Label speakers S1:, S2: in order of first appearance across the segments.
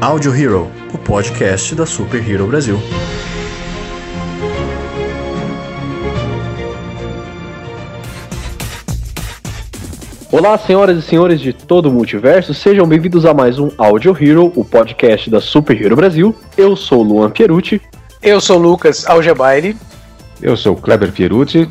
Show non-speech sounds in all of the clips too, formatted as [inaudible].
S1: Audio Hero, o podcast da Super Hero Brasil.
S2: Olá, senhoras e senhores de todo o multiverso, sejam bem-vindos a mais um Audio Hero, o podcast da Super Hero Brasil. Eu sou Luan Pierucci.
S3: Eu sou Lucas Algebaile.
S4: Eu sou Kleber Pierucci.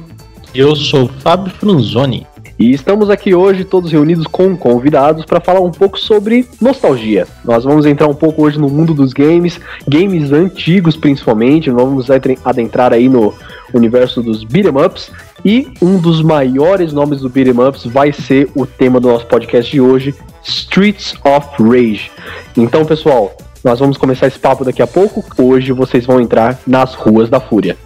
S5: E eu sou Fábio Franzoni.
S2: E estamos aqui hoje todos reunidos com convidados para falar um pouco sobre nostalgia. Nós vamos entrar um pouco hoje no mundo dos games, games antigos principalmente, vamos adentrar aí no universo dos beat'em ups e um dos maiores nomes do beat'em ups vai ser o tema do nosso podcast de hoje, Streets of Rage. Então, pessoal, nós vamos começar esse papo daqui a pouco. Hoje vocês vão entrar nas ruas da fúria.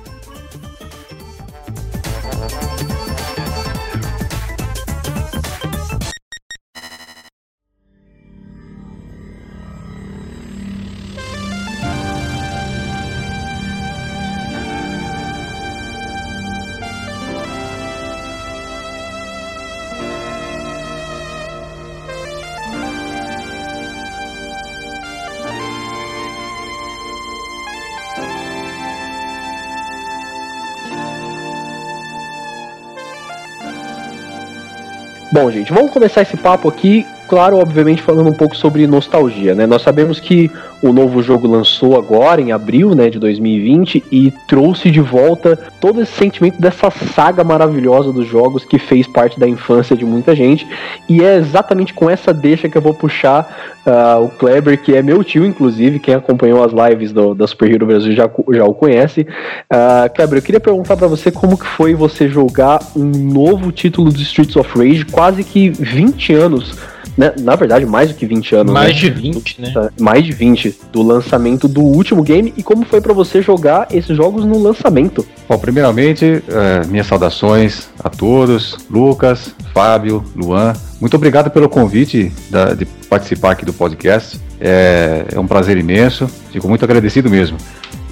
S2: Bom, gente, vamos começar esse papo aqui claro, obviamente, falando um pouco sobre nostalgia, né? Nós sabemos que o novo jogo lançou agora, em abril, né, de 2020, e trouxe de volta todo esse sentimento dessa saga maravilhosa dos jogos que fez parte da infância de muita gente. E é exatamente com essa deixa que eu vou puxar uh, o Kleber, que é meu tio, inclusive, quem acompanhou as lives do, da Super Hero Brasil já, já o conhece. Uh, Kleber, eu queria perguntar para você como que foi você jogar um novo título do Streets of Rage, quase que 20 anos né, na verdade, mais do que 20 anos.
S5: Mais né? de 20, né?
S2: Mais de 20 do lançamento do último game. E como foi para você jogar esses jogos no lançamento?
S4: Bom, primeiramente, é, minhas saudações a todos, Lucas, Fábio, Luan. Muito obrigado pelo convite da, de participar aqui do podcast. É, é um prazer imenso, fico muito agradecido mesmo.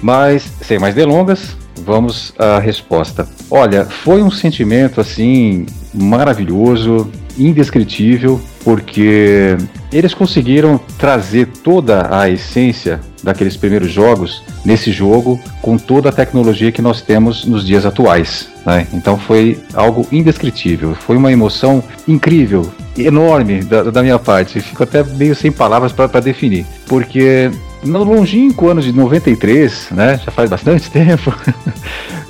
S4: Mas, sem mais delongas, vamos à resposta. Olha, foi um sentimento assim maravilhoso, indescritível, porque eles conseguiram trazer toda a essência daqueles primeiros jogos nesse jogo com toda a tecnologia que nós temos nos dias atuais. Né? Então foi algo indescritível, foi uma emoção incrível, enorme da, da minha parte. Fico até meio sem palavras para definir, porque no longínquo ano de 93, né, já faz bastante [laughs] tempo,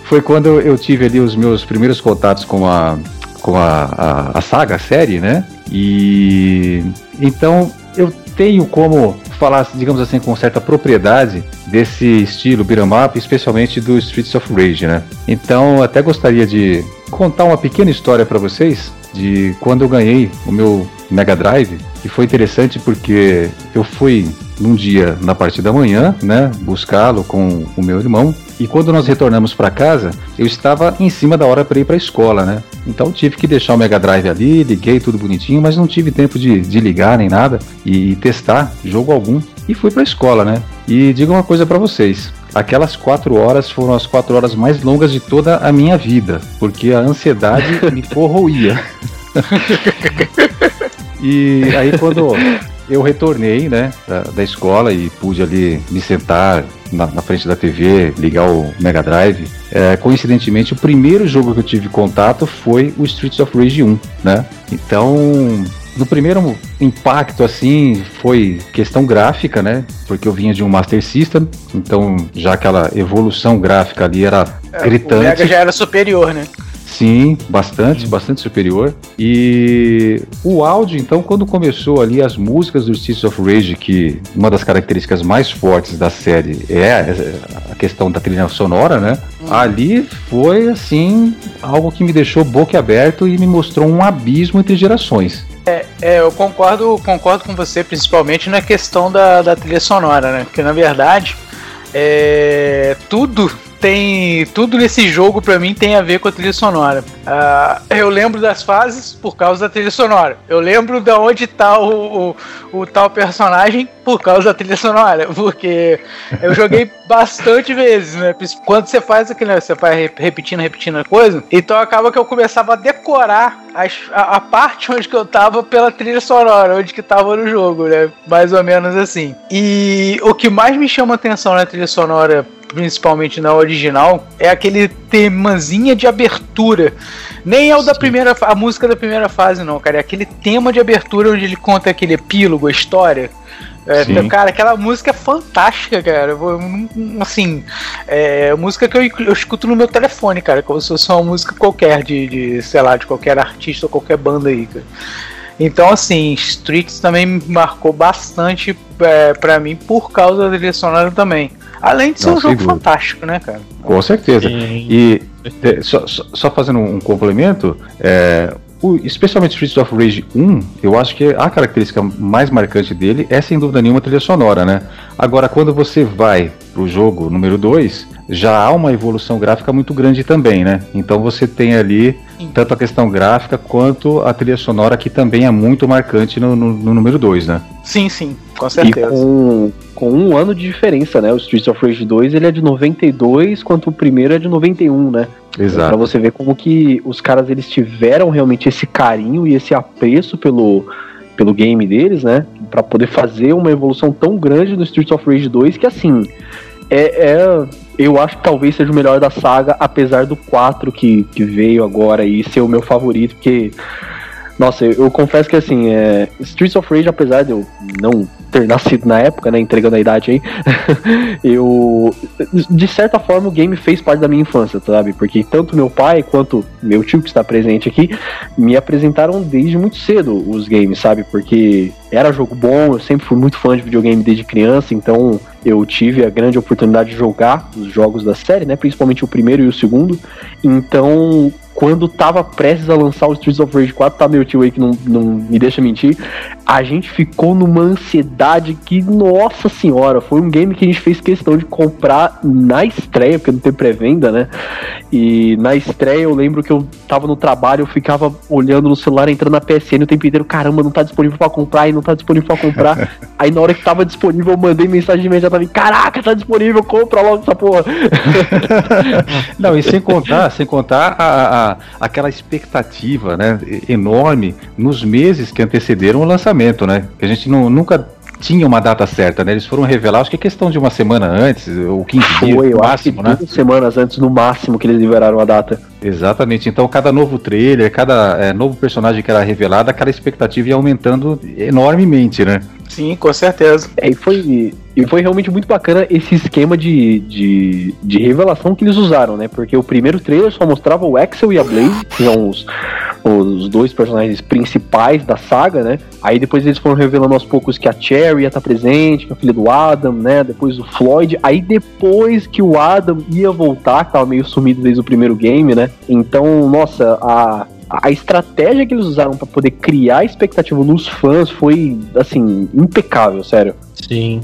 S4: foi quando eu tive ali os meus primeiros contatos com a com a, a, a saga, a série, né? E então eu tenho como falar, digamos assim, com certa propriedade desse estilo beat'em up, especialmente do Streets of Rage, né? Então, até gostaria de contar uma pequena história para vocês de quando eu ganhei o meu Mega Drive, que foi interessante porque eu fui num dia na parte da manhã, né, buscá-lo com o meu irmão. E quando nós retornamos para casa, eu estava em cima da hora para ir para a escola, né? Então tive que deixar o Mega Drive ali, liguei tudo bonitinho, mas não tive tempo de, de ligar nem nada e, testar jogo algum. E fui para a escola, né? E digo uma coisa para vocês: aquelas quatro horas foram as quatro horas mais longas de toda a minha vida, porque a ansiedade [laughs] me corroía. [laughs] e aí quando eu retornei, né, da, da, escola e pude ali me sentar na, na frente da TV, ligar o Mega Drive. É, coincidentemente, o primeiro jogo que eu tive contato foi o Streets of Rage 1, né? Então, no primeiro impacto, assim, foi questão gráfica, né? Porque eu vinha de um Master System, então já aquela evolução gráfica ali era é, gritante. O
S3: Mega já era superior, né?
S4: Sim, bastante, bastante superior. E o áudio, então, quando começou ali as músicas do Streets of Rage, que uma das características mais fortes da série é a questão da trilha sonora, né? Hum. Ali foi assim algo que me deixou boca aberto e me mostrou um abismo entre gerações.
S3: É, é, eu concordo, concordo com você, principalmente na questão da, da trilha sonora, né? Porque na verdade é, tudo tem. Tudo nesse jogo pra mim tem a ver com a trilha sonora. Uh, eu lembro das fases por causa da trilha sonora. Eu lembro de onde tá o, o, o, tal personagem por causa da trilha sonora. Porque eu joguei [laughs] bastante vezes, né? Quando você faz aquilo, você vai repetindo, repetindo a coisa. Então acaba que eu começava a decorar a, a, parte onde que eu tava pela trilha sonora, onde que tava no jogo, né? Mais ou menos assim. E o que mais me chama atenção na trilha sonora principalmente na original, é aquele temazinha de abertura. Nem é o da primeira a música da primeira fase, não, cara. É aquele tema de abertura onde ele conta aquele epílogo, a história. É, cara, aquela música é fantástica, cara. Assim, é música que eu, eu escuto no meu telefone, cara. Como se fosse uma música qualquer, de, de sei lá, de qualquer artista ou qualquer banda aí, cara. Então, assim, Streets também marcou bastante é, para mim por causa da trilha sonora também. Além de ser Não, um jogo fantástico, né, cara?
S4: Com certeza. Sim. E só, só, fazendo um complemento, é, o, especialmente Streets of Rage 1, eu acho que a característica mais marcante dele é sem dúvida nenhuma a trilha sonora, né? Agora, quando você vai pro jogo número 2, já há uma evolução gráfica muito grande também, né? Então você tem ali tanto a questão gráfica quanto a trilha sonora que também é muito marcante no, no, no número 2, né?
S3: Sim, sim, com certeza.
S2: E com, com um ano de diferença, né? O Streets of Rage 2 ele é de 92, quanto o primeiro é de 91, né?
S4: Exato.
S2: Pra você ver como que os caras eles tiveram realmente esse carinho e esse apreço pelo, pelo game deles, né? Pra poder fazer uma evolução tão grande no Streets of Rage 2 que assim. É, é, eu acho que talvez seja o melhor da saga, apesar do 4 que, que veio agora e ser o meu favorito, porque nossa, eu, eu, confesso que assim, é, Streets of Rage, apesar de eu não ter nascido na época, né, entregando a idade aí, [laughs] eu de certa forma o game fez parte da minha infância, sabe? Porque tanto meu pai quanto meu tio que está presente aqui me apresentaram desde muito cedo os games, sabe? Porque era jogo bom, eu sempre fui muito fã de videogame desde criança, então eu tive a grande oportunidade de jogar os jogos da série, né? Principalmente o primeiro e o segundo. Então, quando tava prestes a lançar o Streets of Rage 4, tá meu tio aí que não, não me deixa mentir, a gente ficou numa ansiedade que, nossa senhora, foi um game que a gente fez questão de comprar na estreia, porque não tem pré-venda, né? E na estreia eu lembro que eu tava no trabalho, eu ficava olhando no celular, entrando na PSN o tempo inteiro, caramba, não tá disponível para comprar, e não tá disponível para comprar. [laughs] aí na hora que tava disponível, eu mandei mensagem imediatamente, caraca, tá disponível, compra logo essa porra. [laughs]
S4: não, e sem contar, sem contar a, a aquela expectativa né, enorme nos meses que antecederam o lançamento, né? Que a gente não, nunca tinha uma data certa, né? Eles foram revelar, acho que é questão de uma semana antes, ou 15
S2: Foi,
S4: dias
S2: no máximo, né? semanas antes no máximo que eles liberaram a data.
S4: Exatamente. Então, cada novo trailer, cada é, novo personagem que era revelado, aquela expectativa ia aumentando enormemente, né?
S3: Sim, com certeza.
S2: É, e foi, e foi realmente muito bacana esse esquema de, de, de revelação que eles usaram, né? Porque o primeiro trailer só mostrava o Axel e a Blaze, que são os, os dois personagens principais da saga, né? Aí depois eles foram revelando aos poucos que a Cherry ia estar presente, que a filha do Adam, né? Depois o Floyd. Aí depois que o Adam ia voltar, que tava meio sumido desde o primeiro game, né? Então, nossa, a a estratégia que eles usaram para poder criar expectativa nos fãs foi, assim, impecável, sério.
S5: Sim.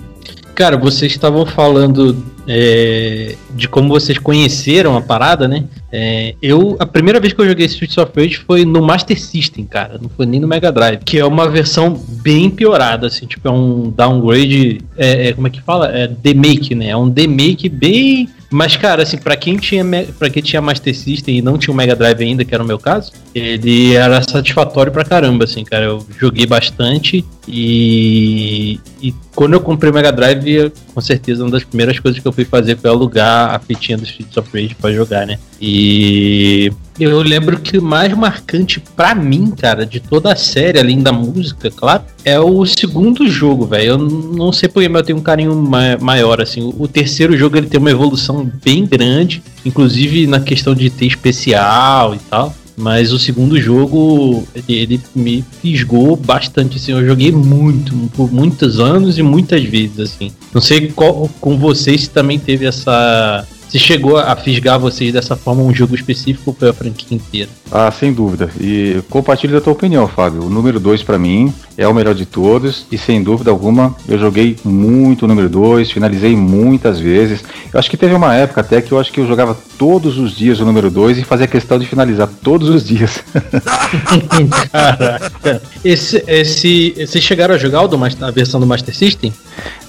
S5: Cara, vocês estavam falando é, de como vocês conheceram a parada, né? É, eu, a primeira vez que eu joguei Streets of Rage foi no Master System, cara. Não foi nem no Mega Drive. Que é uma versão bem piorada, assim. Tipo, é um downgrade. É, é como é que fala? É demake, né? É um demake bem mas, cara, assim, pra quem tinha para quem tinha Master System e não tinha o Mega Drive ainda, que era o meu caso, ele era satisfatório pra caramba, assim, cara. Eu joguei bastante e, e quando eu comprei o Mega Drive, com certeza uma das primeiras coisas que eu fui fazer foi alugar a fitinha do Streets of Rage pra jogar, né? E eu lembro que o mais marcante para mim, cara, de toda a série, além da música, claro, é o segundo jogo, velho. Eu não sei porque, mas eu tenho um carinho maior, assim. O terceiro jogo ele tem uma evolução bem grande, inclusive na questão de ter especial e tal. Mas o segundo jogo, ele me fisgou bastante, assim. Eu joguei muito, por muitos anos e muitas vezes, assim. Não sei qual, com vocês se também teve essa se chegou a fisgar vocês dessa forma um jogo específico foi a franquia inteira?
S4: Ah, sem dúvida. E compartilho da tua opinião, Fábio. O número 2 para mim é o melhor de todos e sem dúvida alguma eu joguei muito o número 2, finalizei muitas vezes. Eu acho que teve uma época até que eu acho que eu jogava todos os dias o número 2 e fazia questão de finalizar todos os dias. [laughs]
S5: Caraca. Esse, esse, vocês chegaram a jogar o do, a versão do Master System?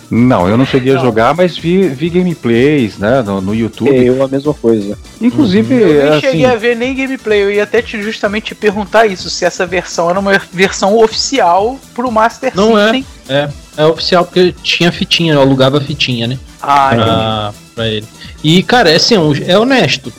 S4: Não, eu não cheguei não. a jogar, mas vi, vi gameplays, né, no, no YouTube. É,
S2: eu a mesma coisa.
S4: Inclusive,
S3: uhum. eu nem assim, cheguei a ver nem gameplay, eu ia até te justamente te perguntar isso, se essa versão era uma versão oficial pro Master
S5: não System. Não é, é, é oficial porque tinha fitinha, eu alugava fitinha, né?
S3: Ah, pra,
S5: pra ele. E, cara, é assim, é, é honesto.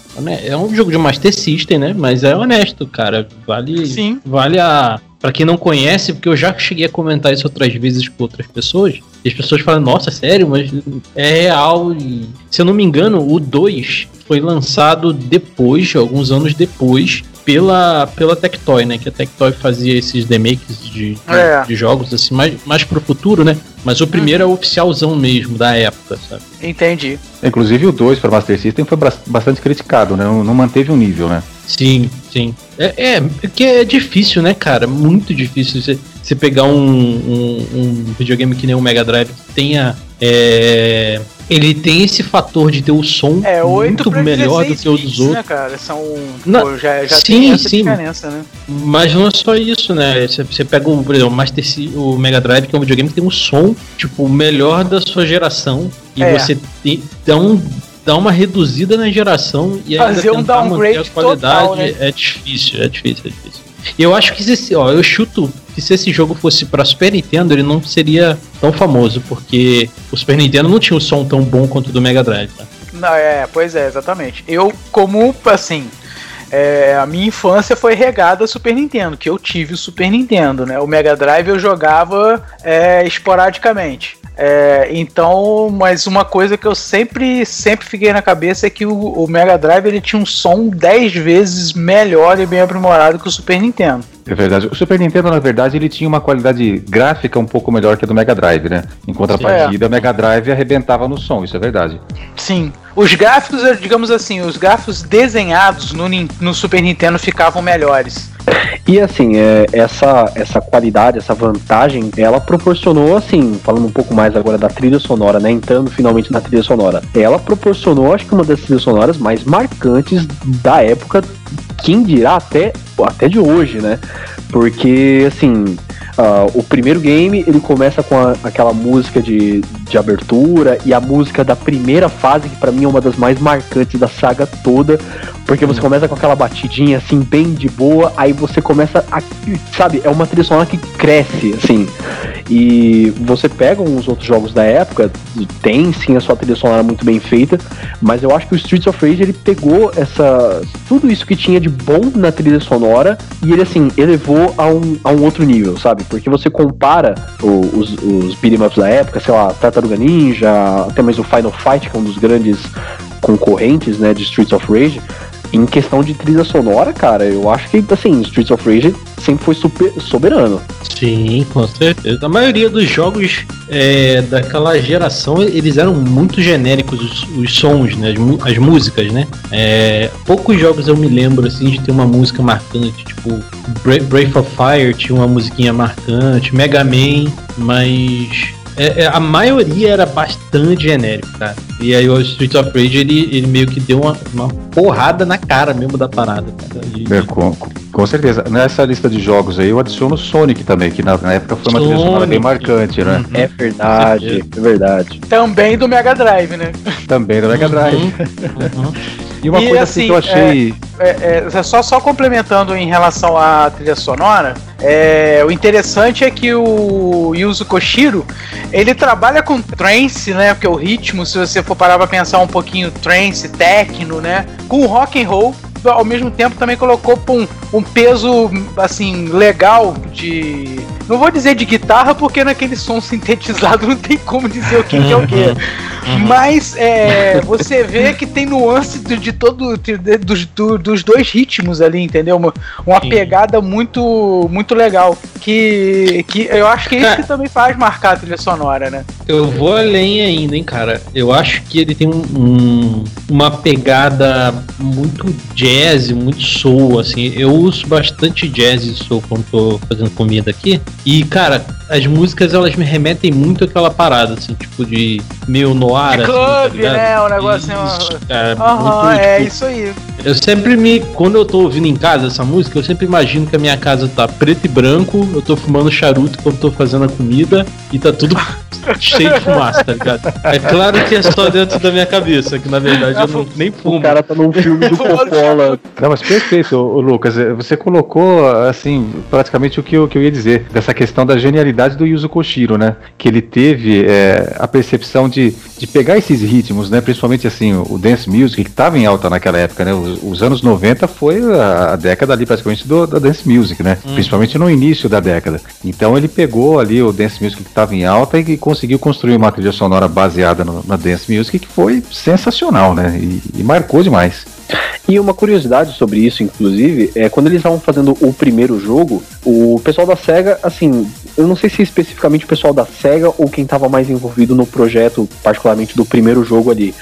S5: É um jogo de Master System, né? Mas é honesto, cara. Vale,
S3: Sim.
S5: vale a, Pra quem não conhece, porque eu já cheguei a comentar isso outras vezes com outras pessoas, e as pessoas falam, nossa, sério, mas é real. E, se eu não me engano, o 2 foi lançado depois, alguns anos depois, pela, pela Tectoy, né? Que a Tectoy fazia esses remakes de, é. de, jogos assim, mais, mais pro futuro, né? Mas o primeiro uhum. é o oficialzão mesmo, da época, sabe?
S3: Entendi.
S4: Inclusive o 2 para Master System foi bastante criticado, né? Não, não manteve o um nível, né?
S5: Sim, sim. É, é, porque é difícil, né, cara? Muito difícil você, você pegar um, um, um, videogame que nem o Mega Drive que tenha. É, ele tem esse fator de ter o som
S3: é,
S5: muito melhor do que o dos outros. Né,
S3: cara? São, não, pô, já, já sim, sim. diferença, né?
S5: Mas não é só isso, né? Você, você pega, o, por exemplo, o, Master C, o Mega Drive, que é um videogame que tem um som, tipo, melhor da sua geração. E é. você tem, dá um dá uma reduzida na geração e
S3: ainda Fazer um downgrade
S5: a qualidade total, né? é difícil, é difícil, é difícil. Eu acho que se, ó, eu chuto que se esse jogo fosse para Super Nintendo, ele não seria tão famoso, porque o Super Nintendo não tinha um som tão bom quanto o do Mega Drive, tá?
S3: Não, é, pois é, exatamente. Eu, como, assim, é, a minha infância foi regada a Super Nintendo, que eu tive o Super Nintendo, né? O Mega Drive eu jogava é, esporadicamente. É, então, mas uma coisa que eu sempre, sempre fiquei na cabeça é que o, o Mega Drive ele tinha um som 10 vezes melhor e bem aprimorado que o Super Nintendo.
S4: É verdade. O Super Nintendo, na verdade, ele tinha uma qualidade gráfica um pouco melhor que a do Mega Drive, né? Em contrapartida, o Mega Drive arrebentava no som, isso é verdade.
S3: Sim. Os gráficos, digamos assim, os gráficos desenhados no, no Super Nintendo ficavam melhores.
S2: E assim, é, essa, essa qualidade, essa vantagem, ela proporcionou, assim, falando um pouco mais agora da trilha sonora, né? Entrando finalmente na trilha sonora. Ela proporcionou, acho que uma das trilhas sonoras mais marcantes da época, quem dirá até, até de hoje, né? Porque, assim, Uh, o primeiro game ele começa com a, aquela música de, de abertura e a música da primeira fase, que para mim é uma das mais marcantes da saga toda, porque você começa com aquela batidinha assim, bem de boa, aí você começa a. Sabe, é uma trilha sonora que cresce, assim. E você pega uns outros jogos da época, tem sim a sua trilha sonora muito bem feita, mas eu acho que o Streets of Rage ele pegou essa tudo isso que tinha de bom na trilha sonora e ele assim elevou a um, a um outro nível, sabe? Porque você compara o, os, os beat'em ups da época, sei lá, Tartaruga Ninja, até mesmo o Final Fight, que é um dos grandes concorrentes, né, de Streets of Rage, em questão de trilha sonora, cara, eu acho que, assim, Streets of Rage sempre foi super soberano.
S5: Sim, com certeza. A maioria dos jogos é, daquela geração, eles eram muito genéricos, os, os sons, né, as, as músicas, né? É, poucos jogos eu me lembro, assim, de ter uma música marcante, tipo, Breath of Fire tinha uma musiquinha marcante, Mega Man, mas é, é, a maioria era bastante genérico, cara. E aí o Street of Rage, ele, ele meio que deu uma, uma porrada na cara mesmo da parada.
S4: É, com, com certeza. Nessa lista de jogos aí, eu adiciono Sonic também, que na, na época foi uma trilha sonora bem marcante, né? Uhum.
S2: É verdade, é verdade.
S3: Também do Mega Drive, né?
S4: Também do Mega uhum. Drive. Uhum.
S3: E uma e coisa assim, que eu assim, achei. É, é, é, só, só complementando em relação à trilha sonora, é, o interessante é que o Yuzo Koshiro ele trabalha com trance, né? Porque o ritmo, se você for parar pra pensar um pouquinho, trance, techno, né? Com rock and roll, ao mesmo tempo também colocou um, um peso assim legal de não vou dizer de guitarra, porque naquele som sintetizado não tem como dizer o que, que é o que. Uhum. Mas é, você vê que tem nuance de, de todo de, dos, do, dos dois ritmos ali, entendeu? Uma, uma pegada muito muito legal. Que, que eu acho que é isso que também faz marcar a trilha sonora, né?
S5: Eu vou além ainda, hein, cara. Eu acho que ele tem um, um, uma pegada muito jazz, muito soul, assim. Eu uso bastante jazz e soul quando tô fazendo comida aqui. E, cara, as músicas elas me remetem muito àquela parada, assim, tipo de meio noir. De
S3: assim, clube, tá né? O negócio isso, assim, cara, uhum, muito, é tipo, isso aí.
S5: Eu sempre me. Quando eu tô ouvindo em casa essa música, eu sempre imagino que a minha casa tá preto e branco, eu tô fumando charuto quando tô fazendo a comida e tá tudo [laughs] cheio de fumaça, tá ligado? É claro que é só dentro da minha cabeça, que na verdade eu não, [laughs] nem fumo.
S2: O cara tá num filme do [laughs] Coppola.
S4: Não, mas perfeito, Lucas. Você colocou, assim, praticamente o que eu, que eu ia dizer, dessa questão da genialidade do Yuzo Koshiro, né? Que ele teve é, a percepção de, de pegar esses ritmos, né? Principalmente, assim, o dance music, que estava em alta naquela época, né? Os, os anos 90 foi a, década ali, praticamente, do, da dance music, né? Hum. Principalmente no início da década. Então ele pegou ali o dance music que estava em alta e conseguiu construir uma trilha sonora baseada no, na dance music que foi sensacional, né? E, e marcou demais.
S2: E uma curiosidade sobre isso, inclusive, é quando eles estavam fazendo o primeiro jogo, o pessoal da SEGA, assim, eu não sei se especificamente o pessoal da SEGA ou quem estava mais envolvido no projeto, particularmente do primeiro jogo ali.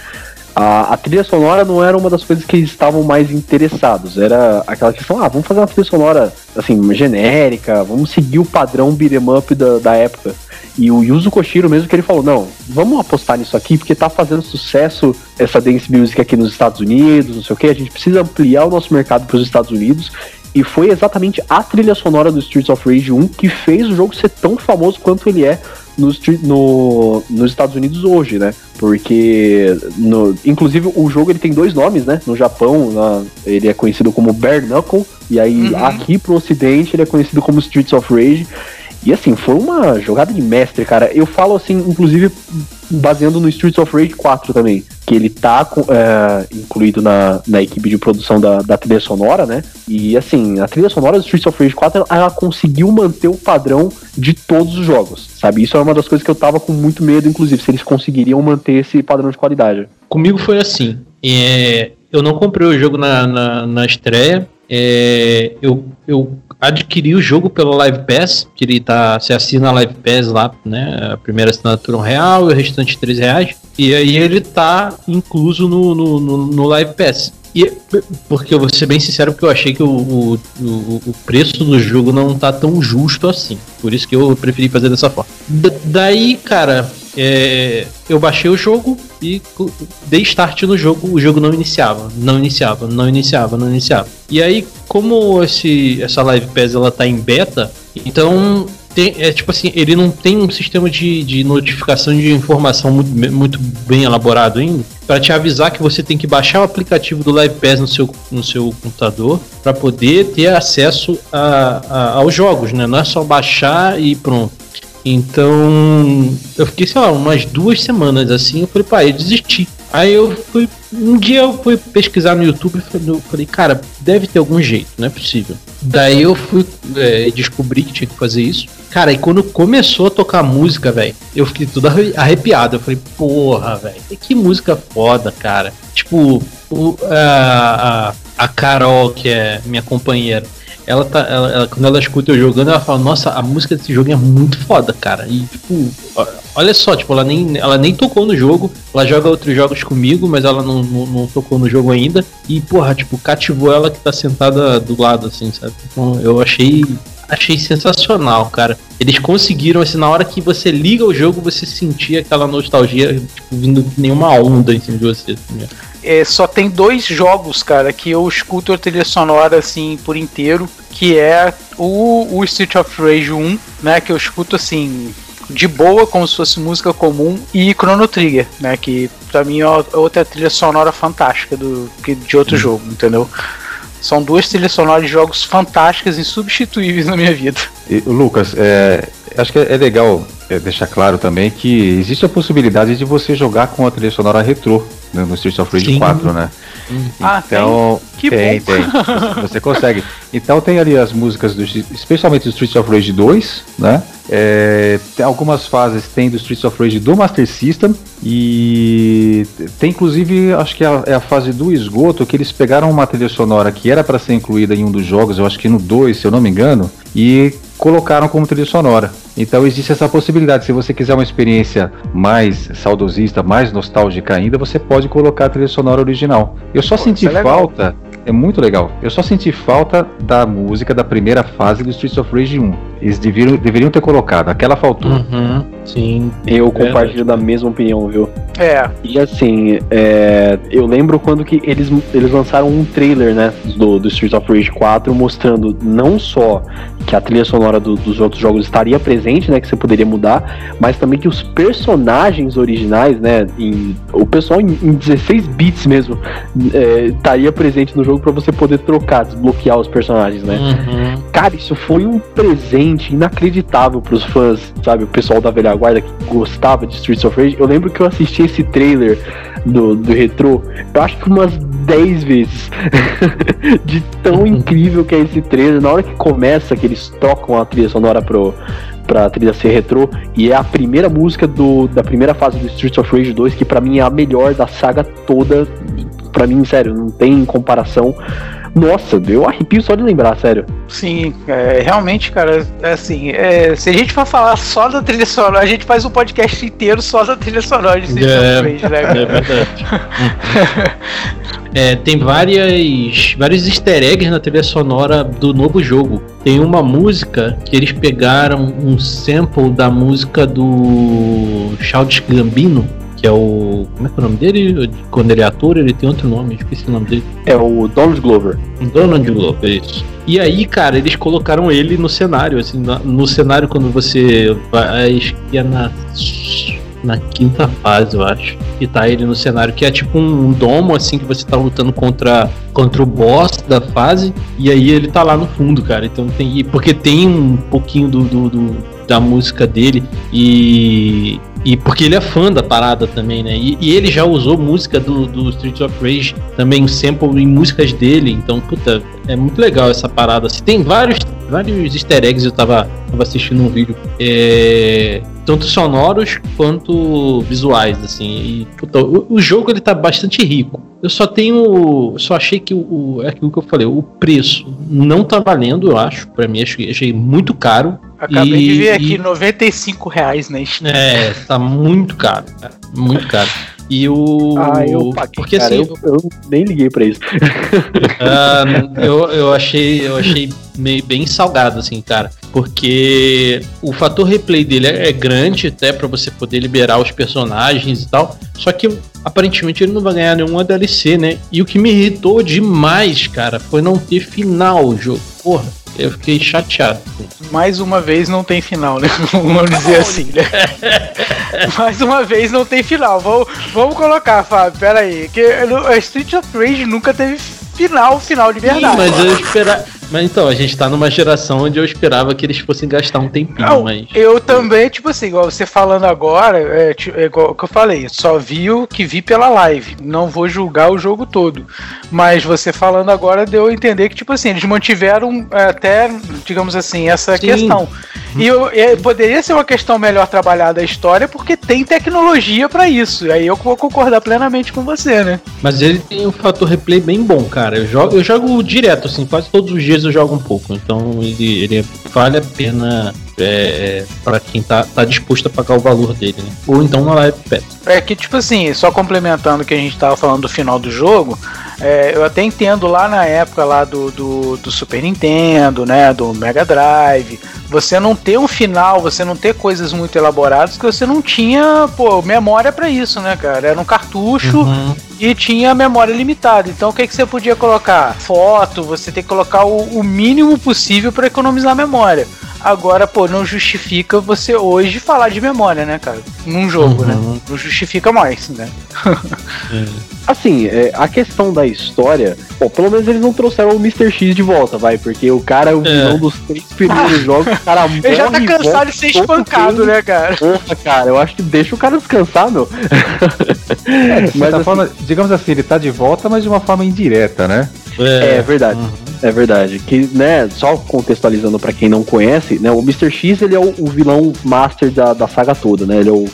S2: A, a, trilha sonora não era uma das coisas que eles estavam mais interessados. Era aquela questão, ah, vamos fazer uma trilha sonora, assim, genérica, vamos seguir o padrão beat'em up da, da época. E o Yuzo Koshiro mesmo que ele falou, não, vamos apostar nisso aqui, porque tá fazendo sucesso essa dance music aqui nos Estados Unidos, não sei o que, a gente precisa ampliar o nosso mercado para os Estados Unidos. E foi exatamente a trilha sonora do Streets of Rage 1 que fez o jogo ser tão famoso quanto ele é nos, no, nos Estados Unidos hoje, né? Porque, no, inclusive, o jogo ele tem dois nomes, né? No Japão, na, ele é conhecido como Bare Knuckle, e aí uhum. aqui pro ocidente ele é conhecido como Streets of Rage. E assim, foi uma jogada de mestre, cara. Eu falo assim, inclusive, baseando no Streets of Rage 4 também. Que ele tá é, incluído na, na equipe de produção da, da trilha sonora, né? E assim, a trilha sonora do Streets of Rage 4 ela conseguiu manter o padrão de todos os jogos, sabe? Isso é uma das coisas que eu tava com muito medo, inclusive, se eles conseguiriam manter esse padrão de qualidade.
S5: Comigo foi assim. É, eu não comprei o jogo na, na, na estreia. É, eu, eu adquirir o jogo pelo Live Pass, que ele tá, você assina a Live Pass lá, né? A primeira assinatura um real e o restante três reais. E aí ele tá incluso no, no, no, no Live Pass. E, porque eu vou ser bem sincero, porque eu achei que o, o, o, preço do jogo não tá tão justo assim. Por isso que eu preferi fazer dessa forma. D daí, cara, é, eu baixei o jogo e dei start no jogo, o jogo não iniciava, não iniciava, não iniciava, não iniciava. E aí, como esse, essa Live Pass ela tá em beta, então tem, é tipo assim, ele não tem um sistema de, de notificação de informação muito, muito bem elaborado ainda para te avisar que você tem que baixar o aplicativo do Live Pass no seu, no seu computador para poder ter acesso a, a, aos jogos, né? Não é só baixar e pronto. Então, eu fiquei, sei lá, umas duas semanas assim, eu falei, pá, eu desisti. Aí eu fui, um dia eu fui pesquisar no YouTube e falei, cara, deve ter algum jeito, não é possível. Daí eu fui é, descobri que tinha que fazer isso. Cara, e quando começou a tocar música, velho, eu fiquei tudo arrepiado. Eu falei, porra, velho, que música foda, cara. Tipo, o, a, a, a Carol, que é minha companheira, ela tá. Ela, ela, quando ela escuta eu jogando, ela fala, nossa, a música desse jogo é muito foda, cara. E tipo, olha só, tipo, ela nem, ela nem tocou no jogo, ela joga outros jogos comigo, mas ela não, não, não tocou no jogo ainda. E, porra, tipo, cativou ela que tá sentada do lado, assim, sabe? Então eu achei. Achei sensacional, cara. Eles conseguiram, assim, na hora que você liga o jogo, você sentia aquela nostalgia, tipo, vindo nenhuma onda em cima de você. Assim,
S3: é, só tem dois jogos, cara, que eu escuto a trilha sonora assim por inteiro, que é o, o Street of Rage 1, né, que eu escuto assim de boa, como se fosse música comum, e Chrono Trigger, né, que pra mim é outra trilha sonora fantástica do que de outro hum. jogo, entendeu? São duas trilhas sonoras de jogos fantásticas, insubstituíveis [laughs] na minha vida.
S4: E, Lucas, é, acho que é legal é, deixar claro também que existe a possibilidade de você jogar com a trilha sonora retrô no Streets of Rage
S5: Sim.
S4: 4, né?
S3: Ah,
S4: Então,
S3: Que
S4: tem,
S3: bom.
S4: tem. Você consegue. Então tem ali as músicas, do, especialmente do Streets of Rage 2, né? É, tem algumas fases tem do Streets of Rage do Master System e tem inclusive, acho que é a, é a fase do esgoto, que eles pegaram uma trilha sonora que era para ser incluída em um dos jogos, eu acho que no 2, se eu não me engano, e colocaram como trilha sonora. Então existe essa possibilidade. Se você quiser uma experiência mais saudosista, mais nostálgica ainda, você pode colocar a trilha sonora original. Eu só
S3: Pô,
S4: senti
S3: é
S4: falta, é muito legal. Eu só senti falta da música da primeira fase do Streets of Rage 1. Eles deveriam, deveriam ter colocado, aquela faltou.
S5: Uhum, sim.
S2: Eu
S5: Verdade.
S2: compartilho da mesma opinião, viu?
S3: É,
S2: E assim, é, eu lembro quando que eles, eles lançaram um trailer, né, do, do Streets of Rage 4, mostrando não só que a trilha sonora do- dos outros jogos estaria presente, né, que você poderia mudar, mas também que os personagens originais, né, em- o pessoal em, em 16 bits mesmo, é, estaria presente no jogo para você poder trocar, desbloquear os personagens, né?
S5: Uhum.
S2: Cara, isso foi um presente inacreditável pros fãs, sabe? O pessoal da velha guarda que gostava de Streets of Rage. Eu lembro que eu assisti esse trailer do, do retrô, eu acho que umas 10 vezes. [laughs] de tão incrível que é esse trailer. Na hora que começa, que eles tocam a trilha sonora pro. Pra trilha ser retrô, e é a primeira música do, da primeira fase do Streets of Rage 2, que pra mim é a melhor da saga toda. Pra mim, sério, não tem comparação. Nossa, eu arrepio só de lembrar, sério.
S3: sim, é, realmente, cara, é assim, é, se a gente for falar só da trilha sonora, a gente faz um podcast inteiro só da trilha sonora de Streets
S5: É.
S3: Rage, né,
S5: É
S3: cara?
S5: verdade. [laughs] É, tem várias, vários easter eggs na trilha sonora do novo jogo. Tem uma música que eles pegaram um sample da música do Childish Gambino, que é o. Como é que é o nome dele? Quando ele é ator, ele tem outro nome, esqueci o nome dele.
S2: É o Donald Glover.
S5: Donald Glover, isso. E aí, cara, eles colocaram ele no cenário, assim, no cenário quando você vai, acho que é na, na quinta fase, eu acho, que tá ele no cenário, que é tipo um, domo, assim, que você tá lutando contra, contra o boss da fase, e aí ele tá lá no fundo, cara, então tem, e- porque tem um pouquinho do, do- do- da música dele, e... E porque ele é fã da parada também, né? E, e ele já usou música do, do Streets of Rage, também sample em músicas dele. Então, puta, é muito legal essa parada. assim. Tem vários, vários easter eggs, eu tava, tava assistindo um vídeo. é, tanto sonoros quanto visuais, assim. E, puta, o, o jogo ele tá bastante rico. Eu só tenho. Só achei que o, é aquilo que eu falei, o preço não tá valendo, eu acho. Pra mim, achei, achei muito caro.
S3: Acabei
S5: E-
S3: de ver aqui,
S5: e-
S3: 95 reais na Steam.
S5: É, tá muito caro, cara. Muito caro. E o.
S2: Ah, eu paguei,
S5: Porque
S2: cara,
S5: assim,
S2: eu, eu nem liguei pra isso. [laughs]
S5: ah, eu, eu achei, eu achei meio bem salgado, assim, cara. Porque o fator replay dele é, é grande, até pra você poder liberar os personagens e tal. Só que aparentemente ele não vai ganhar nenhuma DLC, né? E o que me irritou demais, cara, foi não ter final o jogo. Porra, eu fiquei chateado.
S3: Mais uma vez não tem final, né? [laughs] Vamos dizer assim, né? [laughs] Mais uma vez não tem final. Vamos, vamos colocar, Fábio, pera aí. Que a Street of Rage nunca teve final, final de verdade.
S5: Sim, mas eu esperava. Mas então, a gente tá numa geração onde eu esperava que eles fossem gastar um tempinho,
S3: Não,
S5: mas.
S3: eu também, tipo assim, igual você falando agora, é, é igual o que eu falei, só vi o que vi pela live. Não vou julgar o jogo todo. Mas você falando agora deu a entender que, tipo assim, eles mantiveram é, até, digamos assim, essa
S5: Sim.
S3: questão. E eu- poderia ser uma questão melhor trabalhada a história, porque tem tecnologia pra isso. E aí eu vou concordar plenamente com você, né?
S5: Mas ele tem um fator replay bem bom, cara. Eu jogo, eu jogo direto, assim, quase todos os dias eu jogo um pouco. Então ele, ele vale a pena é, é, para quem tá, tá disposto a pagar o valor dele, né? Ou então na Live Pass.
S3: É que, tipo assim, só complementando o que a gente tava falando do final do jogo, é, eu até entendo lá na época lá do, do, do Super Nintendo, né, do Mega Drive, você não ter um final, você não ter coisas muito elaboradas, que você não tinha, pô, memória pra isso, né, cara? Era um cartucho
S5: Uhum.
S3: E tinha memória limitada. Então o que, que você podia colocar? Foto, você tem que colocar o, o mínimo possível para economizar memória. Agora, pô, não justifica você hoje falar de memória, né, cara? Num jogo, né?
S5: Uhum.
S3: Não justifica mais, né?
S2: Assim, é, a questão da história, bom, pelo menos eles não trouxeram o Mr. X de volta, vai, porque o cara é o vilão dos três primeiros [laughs] jogos, o cara morre
S3: Ele já tá cansado
S2: volta
S3: de ser espancado,
S2: tempo.
S3: né, cara?
S2: Porra, cara, eu acho que deixa o cara descansar, meu.
S4: É, de certa
S2: assim-
S4: forma, digamos assim, ele tá de volta, mas de uma forma indireta, né?
S2: É, verdade. É verdade. Que, né, só contextualizando pra quem não conhece, né, o Mr. X ele é o, o vilão master da, da saga toda, né? Ele é o,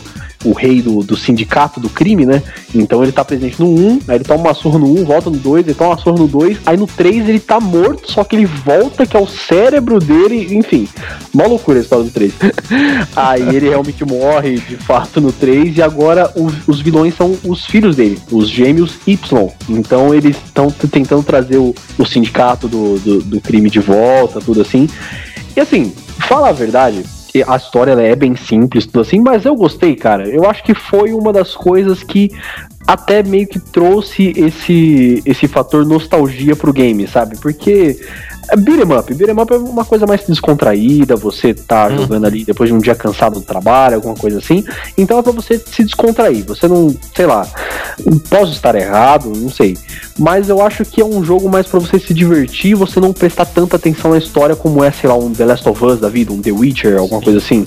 S2: o rei do, do sindicato do crime, né? Então ele tá presente no 1, aí ele toma uma surra no 1, volta no 2, ele toma uma surra no 2, aí no 3 ele tá morto, só que ele volta, que é o cérebro dele, enfim. Mó loucura a história do 3. [laughs] aí ele realmente morre de fato no 3, e agora os, os vilões são os filhos dele, os gêmeos Y. Então eles estão tentando trazer o, o sindicato do, do, do crime de volta, tudo assim. E assim, fala a verdade, a história é bem simples, tudo assim, mas eu gostei, cara. Eu acho que foi uma das coisas que até meio que trouxe esse, esse fator nostalgia pro game, sabe? Porque é beat'em up, beat'em up é uma coisa mais descontraída, você tá
S5: Hum.
S2: jogando ali depois de um dia cansado do trabalho, alguma coisa assim, então é pra você se descontrair, você não, sei lá, posso estar errado, não sei, mas eu acho que é um jogo mais pra você se divertir, você não prestar tanta atenção na história como é, sei lá, um The Last of Us da vida, um The Witcher, alguma coisa assim.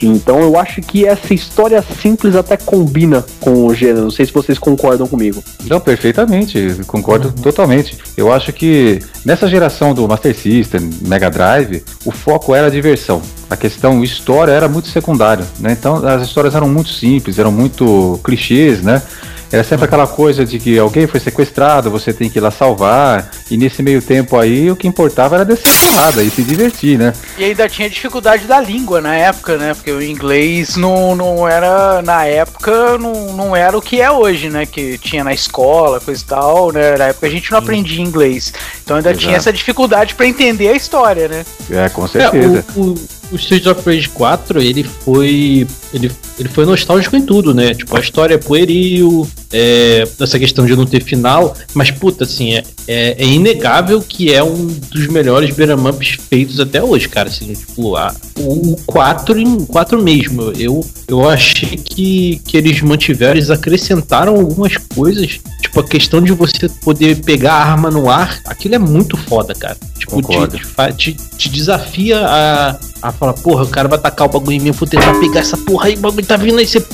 S2: Então eu acho que essa história simples até combina com o gênero, não sei se vocês concordam comigo.
S4: Não, perfeitamente, concordo totalmente. Eu acho que nessa geração do Master System, Mega Drive, o foco era a diversão. A questão história era muito secundário, né? Então as histórias eram muito simples, eram muito clichês, né? Era sempre aquela coisa de que alguém foi sequestrado, você tem que ir lá salvar, e nesse meio tempo aí o que importava era descer porrada e se divertir, né?
S3: E ainda tinha dificuldade da língua na época, né? Porque o inglês não, não era, na época, não, não era o que é hoje, né? Que tinha na escola, coisa e tal, né? Na época a gente não aprendia inglês. Então ainda tinha
S4: Exato.
S3: essa dificuldade pra entender a história, né?
S4: É, com
S5: É,
S4: certeza.
S5: o, o, o Street of Rage 4, ele foi. Ele, ele foi nostálgico em tudo, né? Tipo, a história é pueril, é, essa questão de não ter final, mas puta, assim, é, é, é inegável que é um dos melhores beat'em feitos até hoje, cara. Assim, tipo, a, o 4 em 4 mesmo. Eu, eu achei que, que eles mantiveram, eles acrescentaram algumas coisas. Tipo, a questão de você poder pegar a arma no ar, aquilo é muito foda, cara. Tipo, te, te, te, desafia a, a falar, porra, o cara vai tacar o bagulho em mim, eu vou tentar pegar essa porra aí, o bagulho tá vindo aí, você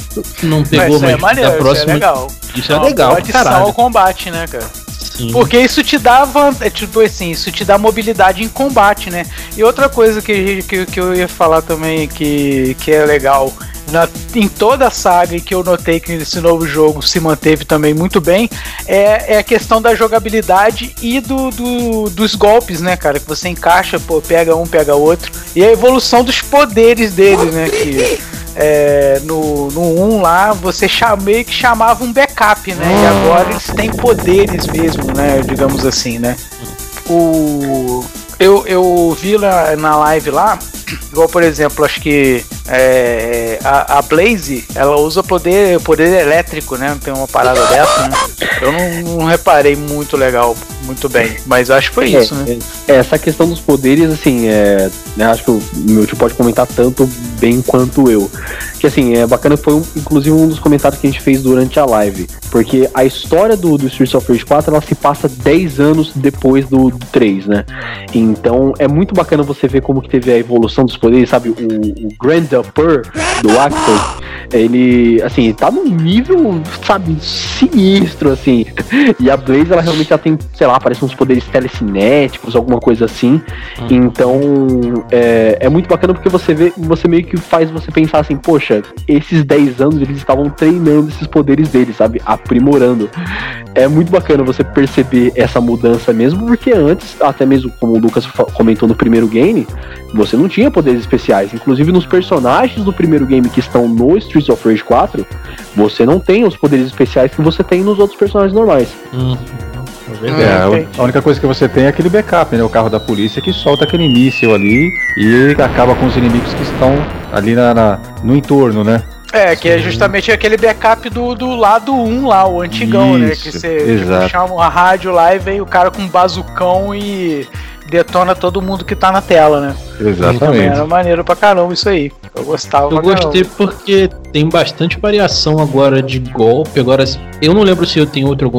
S5: não pegou,
S3: isso aí
S5: mas
S3: é maneiro,
S5: da próxima.
S3: isso é legal.
S5: Isso é
S3: uma
S5: legal,
S3: boa adição
S5: caralho.
S3: ao combate, né, cara?
S5: Sim.
S3: Porque isso te dá é, tipo assim, isso te dá mobilidade em combate, né? E outra coisa que, que, que eu ia falar também que, que é legal na- em toda a saga que eu notei que esse novo jogo se manteve também muito bem é, é a questão da jogabilidade e do, do- dos golpes, né, cara? Que você encaixa, pô, pega um, pega outro. E a evolução dos poderes dele, né? Que é, no, no 1 lá, você meio que chamava um backup, né? E agora eles têm poderes mesmo, né? Digamos assim, né? O, eu, eu vi na, na live lá, igual por exemplo, acho que é, a, a Blaze, ela usa poder, poder elétrico, né? Tem uma parada dessa, né? Eu não, não reparei muito legal, muito bem, mas acho que foi isso, né?
S2: É, essa questão dos poderes, assim, é, né, acho que o meu tio pode comentar tanto bem quanto eu. Que assim, é bacana, foi um- inclusive um dos comentários que a gente fez durante a live. Porque a história do, do Streets of Rage 4 ela se passa 10 anos depois do, do 3, né? Então é muito bacana você ver como que teve a evolução dos poderes, sabe? O, o Grand Upper do Axel, ele, assim, tá num nível, sabe, sinistro, assim. E a Blaze, ela realmente já tem, sei lá, parece uns poderes telecinéticos, alguma coisa assim. Então, é, é muito bacana porque você vê, você meio que faz você pensar assim, poxa, esses 10 anos eles estavam treinando esses poderes deles, sabe? Aprimorando. É muito bacana você perceber essa mudança mesmo, porque antes, até mesmo como o Lucas comentou no primeiro game, você não tinha poderes especiais. Inclusive nos personagens do primeiro game que estão no Streets of Rage 4, você não tem os poderes especiais que você tem nos outros personagens normais.
S5: Hum, é
S4: É,
S5: verdade.
S4: a, única coisa que você tem é aquele backup, né? O carro da polícia que solta aquele míssil ali e acaba com os inimigos que estão ali na, na- no entorno, né?
S3: É, que é justamente aquele backup do, do lado 1 lá, o antigão, né? Que
S4: Isso,
S3: você tipo, chama a rádio lá e vem o cara com um bazucão e detona todo mundo que tá na tela, né?
S4: Exatamente.
S3: Era maneiro pra caramba isso aí. Eu gostava
S5: Eu gostei
S3: caramba.
S5: porque tem bastante variação agora de golpe. Agora, eu não lembro se eu tenho outro.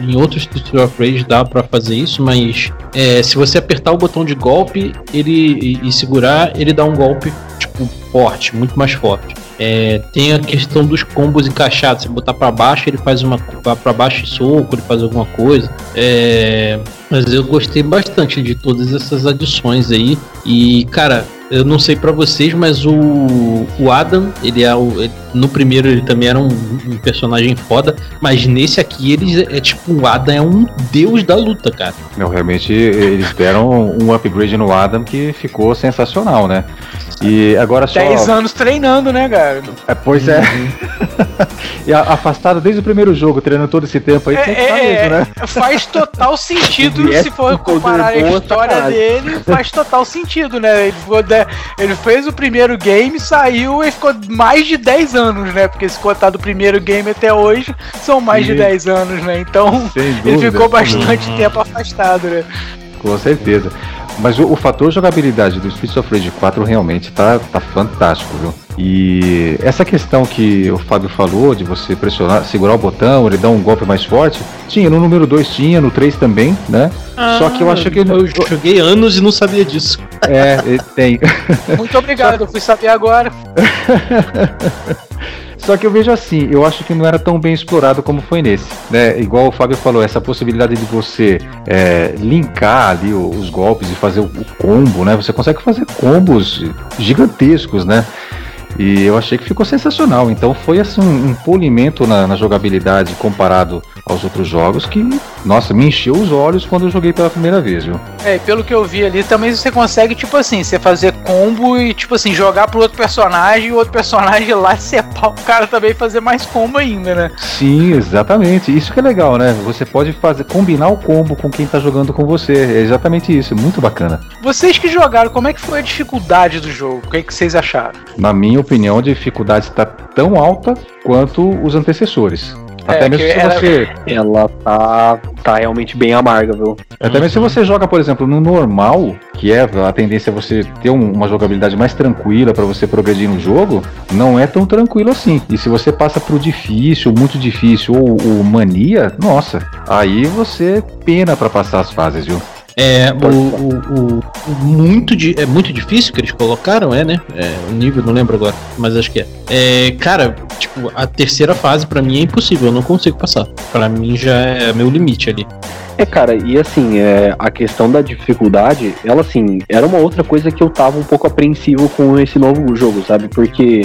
S5: Em outros Streets of Rage dá pra fazer isso, mas é, se você apertar o botão de golpe ele e, e segurar, ele dá um golpe tipo forte, muito mais forte. É, tem a questão dos combos encaixados. Se botar pra baixo, ele faz uma para baixo soco, ele faz alguma coisa. É, mas eu gostei bastante de todas essas adições aí. E cara, eu não sei pra vocês, mas o, o Adam, ele é o, ele- no primeiro ele também era um, um personagem foda, mas nesse aqui ele é tipo o Adam é um deus da luta, cara.
S4: Não, realmente eles deram um upgrade no Adam que ficou sensacional, né? E agora só.
S3: 10 anos treinando, né, cara?
S4: É, pois é. [laughs] e a- afastado desde o primeiro jogo, treinando todo esse tempo aí,
S3: É,
S4: tem que estar
S3: é,
S4: mesmo, né?
S3: é, faz total [laughs] sentido
S2: Viesse
S3: se for
S2: com
S3: comparar a história dele, faz total sentido, né? Ele, ficou de- ele fez o primeiro game, saiu e ficou mais de 10 anos, né? Porque se contar do primeiro game até hoje, são mais de
S4: Sim.
S3: 10 anos, né? Então,
S4: Sem
S3: ele ficou bastante tempo afastado, né?
S4: Com certeza. Mas o, o fator jogabilidade do Streets of Rage 4 realmente tá, tá fantástico, viu? E essa questão que o Fábio falou de você pressionar, segurar o botão, ele dar um golpe mais forte, tinha no número 2 tinha, no 3 também, né? Só que eu acho que ele.
S5: Eu joguei anos e não sabia disso.
S4: É, ele tem.
S3: Muito obrigado, eu fui saber agora. [laughs]
S4: Só que eu vejo assim, eu acho que não era tão bem explorado como foi nesse. Né? Igual o Fábio falou, essa possibilidade de você é, linkar ali os golpes e fazer o, combo, né? Você consegue fazer combos gigantescos, né? E eu achei que ficou sensacional. Então foi assim um, um polimento na, na jogabilidade comparado aos outros jogos que, nossa, me encheu os olhos quando eu joguei pela primeira vez, viu?
S3: É, e pelo que eu vi ali, também você consegue, tipo assim, você fazer combo e, tipo assim, jogar pro outro personagem e o outro personagem lá separar o cara também e fazer mais combo ainda, né?
S4: Sim, exatamente. Isso que é legal, né? Você pode fazer combinar o combo com quem tá jogando com você. É exatamente isso, muito bacana.
S3: Vocês que jogaram, como é que foi a dificuldade do jogo? O que, é que vocês acharam?
S4: Na minha opinião, a dificuldade está tão alta quanto os antecessores.
S3: É,
S4: até mesmo
S3: que
S4: se
S3: era-
S4: você,
S2: Ela tá, tá realmente bem amarga, viu?
S4: até mesmo se você joga, por exemplo, no normal, que é a tendência é você ter um- uma jogabilidade mais tranquila para você progredir no jogo, não é tão tranquilo assim. E se você passa pro difícil, muito difícil ou, ou mania, nossa, aí você pena para passar as fases, viu?
S5: É, o, o, o- muito, di- é muito difícil que eles colocaram, é, né? É, o nível, não lembro agora, mas acho que é. É, cara, tipo, a terceira fase pra mim é impossível, eu não consigo passar. Pra mim já é meu limite ali.
S2: É, cara, e assim, é, a questão da dificuldade, ela assim, era uma outra coisa que eu tava um pouco apreensivo com esse novo jogo, sabe? Porque,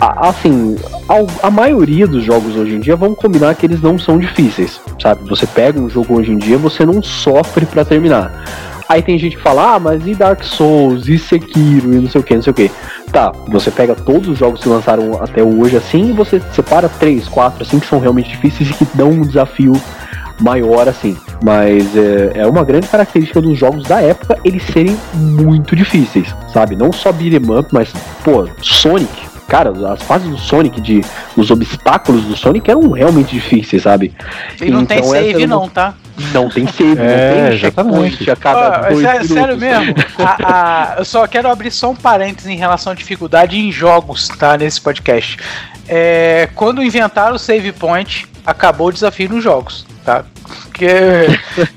S2: a- assim, ao- a, maioria dos jogos hoje em dia, vamos combinar que eles não são difíceis, sabe? Você pega um jogo hoje em dia, você não sofre pra terminar. Aí tem gente que fala, ah, mas e Dark Souls, e Sekiro, e não sei o que, não sei o que. Tá, você pega todos os jogos que lançaram até hoje assim, e você separa três, quatro, assim, que são realmente difíceis e que dão um desafio maior assim. Mas é, é uma grande característica dos jogos da época eles serem muito difíceis, sabe? Não só beat'em up, mas, pô, Sonic. Cara, as fases do Sonic, de, os obstáculos do Sonic eram realmente difíceis, sabe?
S3: E não tem
S2: Então, essa
S3: save, não, tá?
S2: Não tem save, [laughs]
S4: É,
S2: não tem checkpoint a cada
S3: Ó,
S2: dois
S3: sério,
S2: minutos.
S3: sério mesmo, [laughs] a- a- eu só quero abrir só um parênteses em relação à dificuldade em jogos, tá? Nesse podcast. É, quando inventaram o save point, acabou o desafio nos jogos, tá? Porque,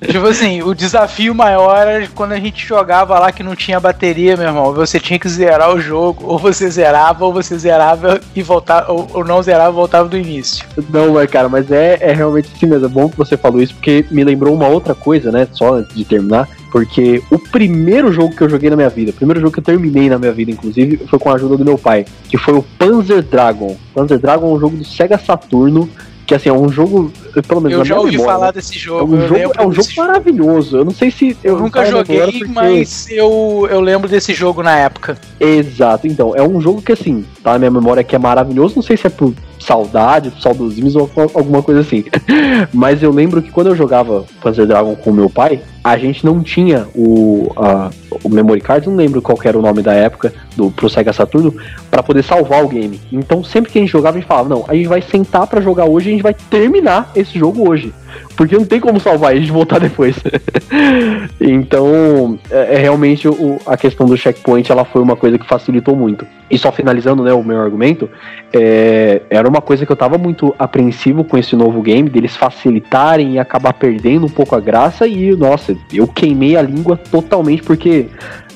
S3: [laughs] tipo assim, o desafio maior era quando a gente jogava lá que não tinha bateria, meu irmão. Você tinha que zerar o jogo, ou você zerava, ou você zerava e voltava, ou, não zerava e voltava do início.
S2: Não, mas cara, mas é, é realmente assim mesmo. É bom que você falou isso, porque me lembrou uma outra coisa, né? Só antes de terminar. Porque o primeiro jogo que eu joguei na minha vida, o primeiro jogo que eu terminei na minha vida, inclusive, foi com a ajuda do meu pai, que foi o Panzer Dragon. Panzer Dragon é um jogo do Sega Saturno, que assim, é um jogo, pelo menos
S3: Eu já ouvi
S2: memória,
S3: falar desse
S2: É
S3: jogo.
S2: um
S3: eu
S2: jogo, é um jogo
S3: desse jogo.
S2: maravilhoso. Eu não sei se.
S3: Eu nunca
S2: falo agora
S3: joguei,
S2: porque-
S3: mas eu, eu lembro desse jogo na época.
S2: Exato, então, é um jogo que assim, tá na minha memória que é maravilhoso, não sei se é por saudade, por saudosismo ou al- alguma coisa assim. [laughs] Mas eu lembro que quando eu jogava Panzer Dragon com meu pai, a gente não tinha o, a- o memory card, não lembro qual era o nome da época do pro Sega Saturno, pra poder salvar o game. Então sempre que a gente jogava, a gente falava, não, a gente vai sentar pra jogar hoje, a gente vai terminar esse jogo hoje. porque não tem como salvar ele de voltar depois. [laughs] então, é, é realmente o, a questão do checkpoint, ela foi uma coisa que facilitou muito. E só finalizando, né, o meu argumento, é, era uma coisa que eu tava muito apreensivo com esse novo game, deles facilitarem e acabar perdendo um pouco a graça, e, nossa, eu queimei a língua totalmente, porque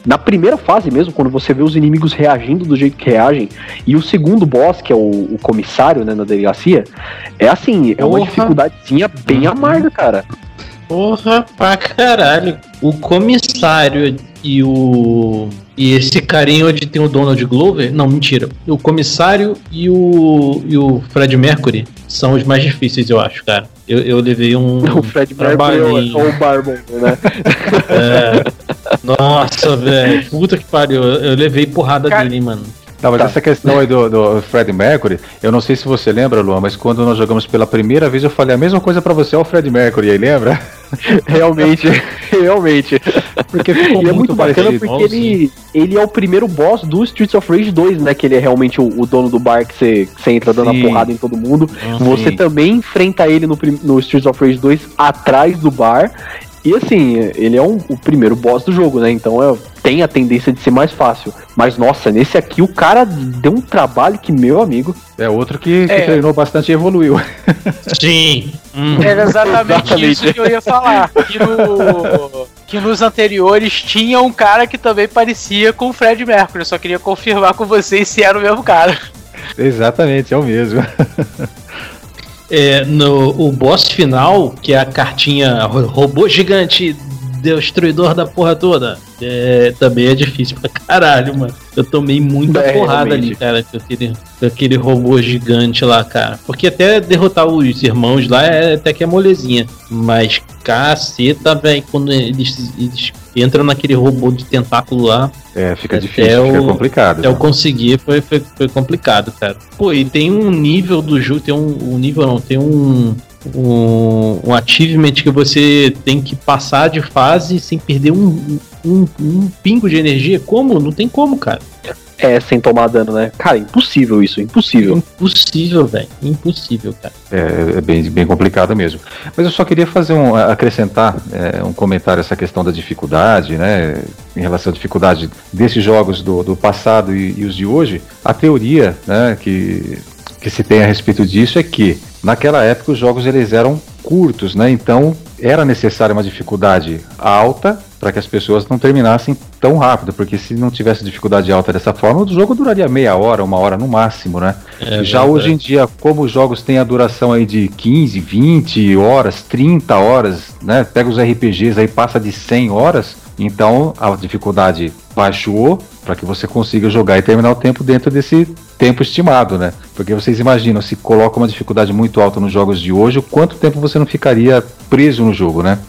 S2: na primeira fase mesmo, quando você vê os inimigos reagindo do jeito que reagem, e o segundo boss, que é o, o comissário, né, na delegacia, é assim, é uma dificuldadezinha bem uhum. amarga, cara.
S5: Porra, pra caralho. O comissário e o. E esse carinha onde tem o Donald Glover. Não, mentira. O comissário e o. E o Fred Mercury são os mais difíceis, eu acho, cara. Eu, eu levei um. [laughs]
S2: O Fred Mercury ou o Barbon, né? [laughs]
S5: é. Nossa, velho. Puta que pariu. Eu levei porrada Cara... dele, mano.
S4: Não, mas tá. essa questão aí do, do Fred Mercury, eu não sei se você lembra, Luan, mas quando nós jogamos pela primeira vez, eu falei a mesma coisa para você ao Fred Mercury, aí lembra? [laughs]
S2: Realmente, realmente. Porque ficou [laughs] e é muito bacana porque ele, ele é o primeiro boss do Streets of Rage 2, né? Que ele é realmente o, o dono do bar que você, que você entra dando sim. a porrada em todo mundo. Ah, você sim. também enfrenta ele no, no Streets of Rage 2 atrás do bar. E assim, ele é um, o primeiro boss do jogo, né? Então é, tem a tendência de ser mais fácil. Mas nossa, nesse aqui o cara deu um trabalho que, meu amigo.
S4: É outro que, que é. treinou bastante e evoluiu.
S3: Sim. Hum. [laughs] Era exatamente, exatamente, isso que eu ia falar. Que, no, que nos anteriores tinha um cara que também parecia com o Fred Mercury. Eu só queria confirmar com vocês se era o mesmo cara.
S4: Exatamente, é o mesmo.
S5: É, no o boss final, que é a cartinha robô gigante destruidor da porra toda, é, também é difícil pra caralho, mano. Eu tomei muita é, porrada realmente. ali, cara, com aquele, com aquele robô gigante lá, cara. Porque até derrotar os irmãos lá é até que é molezinha. Mas caceta, velho, quando eles, eles entram naquele robô de tentáculo lá.
S4: É, fica difícil, fica complicado.
S5: Até eu conseguir foi, foi, foi complicado, cara. Pô, e tem um nível do jogo, tem um, um nível não, tem um um, um achievement que você tem que passar de fase sem perder um, um, um pingo de energia. Como? Não tem como, cara.
S2: É, sem tomar dano, né? Cara, impossível isso, impossível.
S5: Impossível, velho. Impossível, cara.
S4: É, é, bem, bem complicado mesmo. Mas eu só queria fazer um. acrescentar é, um comentário essa questão da dificuldade, né? Em relação à dificuldade desses jogos do, do passado e, e os de hoje. A teoria, né, que, que se tem a respeito disso é que Naquela época os jogos eles eram curtos, né? Então era necessária uma dificuldade alta para que as pessoas não terminassem tão rápido, porque se não tivesse dificuldade alta dessa forma, o jogo duraria meia hora, uma hora no máximo, né? É Já verdade. hoje em dia, como os jogos têm a duração aí de 15, 20 horas, 30 horas, né? Pega os RPGs aí passa de 100 horas, então a dificuldade baixou para que você consiga jogar e terminar o tempo dentro desse tempo estimado, né? Porque vocês imaginam, se coloca uma dificuldade muito alta nos jogos de hoje, quanto tempo você não ficaria preso no jogo, né?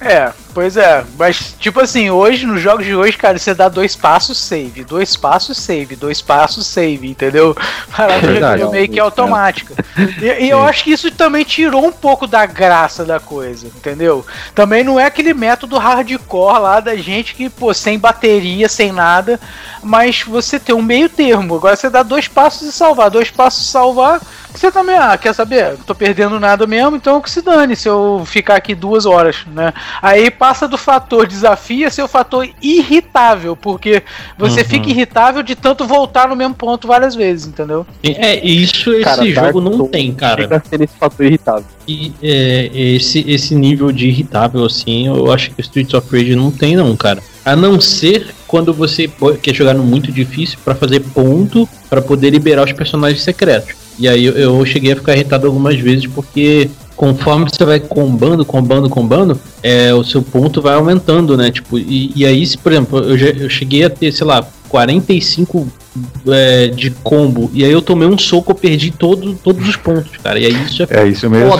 S3: É, pois é. Mas, tipo assim, hoje, nos jogos de hoje, cara, você dá dois passos, save, dois passos, save, dois passos, save, entendeu? [laughs] Parada é meio que automática. E, e eu acho que isso também tirou um pouco da graça da coisa, entendeu? Também não é aquele método hardcore lá da gente que, pô, sem bateria, sem nada, mas você tem um meio termo. Agora você dá dois passos e salvar, dois passos e salvar você também, ah, quer saber? Não tô perdendo nada mesmo, então que se dane se eu ficar aqui duas horas, né? Aí passa do fator desafio a ser o fator irritável, porque você uhum. fica irritável de tanto voltar no mesmo ponto várias vezes, entendeu?
S5: É, isso esse cara, jogo não tem, cara. Chega a ser esse fator irritável. E é, esse, esse nível de irritável, assim, eu acho que o Streets of Rage não tem, não, cara. A não ser quando você quer jogar no muito difícil para fazer ponto para poder liberar os personagens secretos. E aí eu, eu cheguei a ficar irritado algumas vezes porque conforme você vai combando, combando, combando, é, o seu ponto vai aumentando, né? Tipo, e, e aí, se, por exemplo, eu, já, eu cheguei a ter, sei lá, 45 é, de combo, e aí eu tomei um soco, eu perdi todo, todos os pontos, cara. E aí isso é,
S4: é isso mesmo.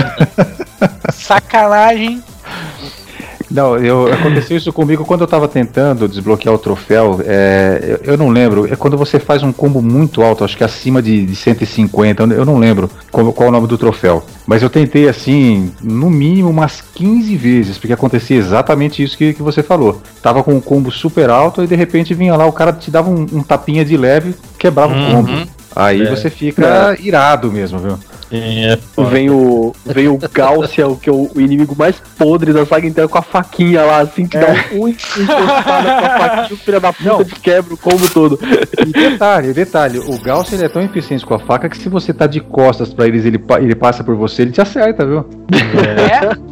S4: [laughs]
S3: Sacanagem.
S4: Não, eu, aconteceu isso comigo quando eu estava tentando desbloquear o troféu. É, eu, eu, não lembro. É quando você faz um combo muito alto, acho que acima de, de 150. Eu não lembro qual, qual, é o nome do troféu. Mas eu tentei assim, no mínimo umas 15 vezes, porque acontecia exatamente isso que, que você falou. Tava com um combo super alto e de repente vinha lá, o cara te dava um, um tapinha de leve, quebrava uhum. o combo. Aí é. você fica é. irado mesmo, viu?
S5: É,
S2: Vem o, vem o Gaussian, que é o, o inimigo mais podre da saga inteira, com a faquinha lá, assim, que dá um, um encostada com a faquinha, o filho da puta
S4: Não.
S2: de quebra o combo todo.
S4: E detalhe, detalhe, o ele é tão eficiente com a faca que se você tá de costas pra eles, ele, ele passa por você, ele te acerta, viu?
S3: É?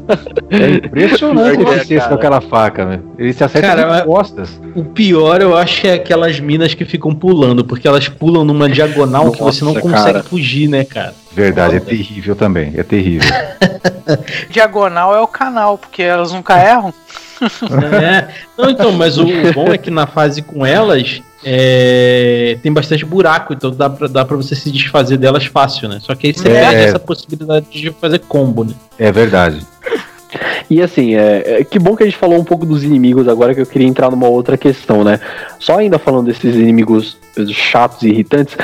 S4: É impressionante a
S2: é,
S4: eficiência com aquela faca, velho. Ele te acerta
S5: Cara,
S4: de costas.
S5: O pior eu acho é aquelas minas que ficam pulando, porque elas pulam numa diagonal que você não
S2: Nossa,
S5: consegue
S2: cara.
S5: fugir, né, cara?
S4: Verdade, é terrível também, é terrível. [laughs]
S3: Diagonal é o canal, porque elas nunca erram.
S5: É. Não, então, mas o, o bom é que na fase com elas é, tem bastante buraco, então dá pra, dá pra você se desfazer delas fácil, né? Só que aí você
S4: É.
S5: perde essa possibilidade de fazer combo, né?
S4: É verdade.
S2: E assim, é, é- que bom que a gente falou um pouco dos inimigos agora, que eu queria entrar numa outra questão, né? Só ainda falando desses inimigos chatos e irritantes,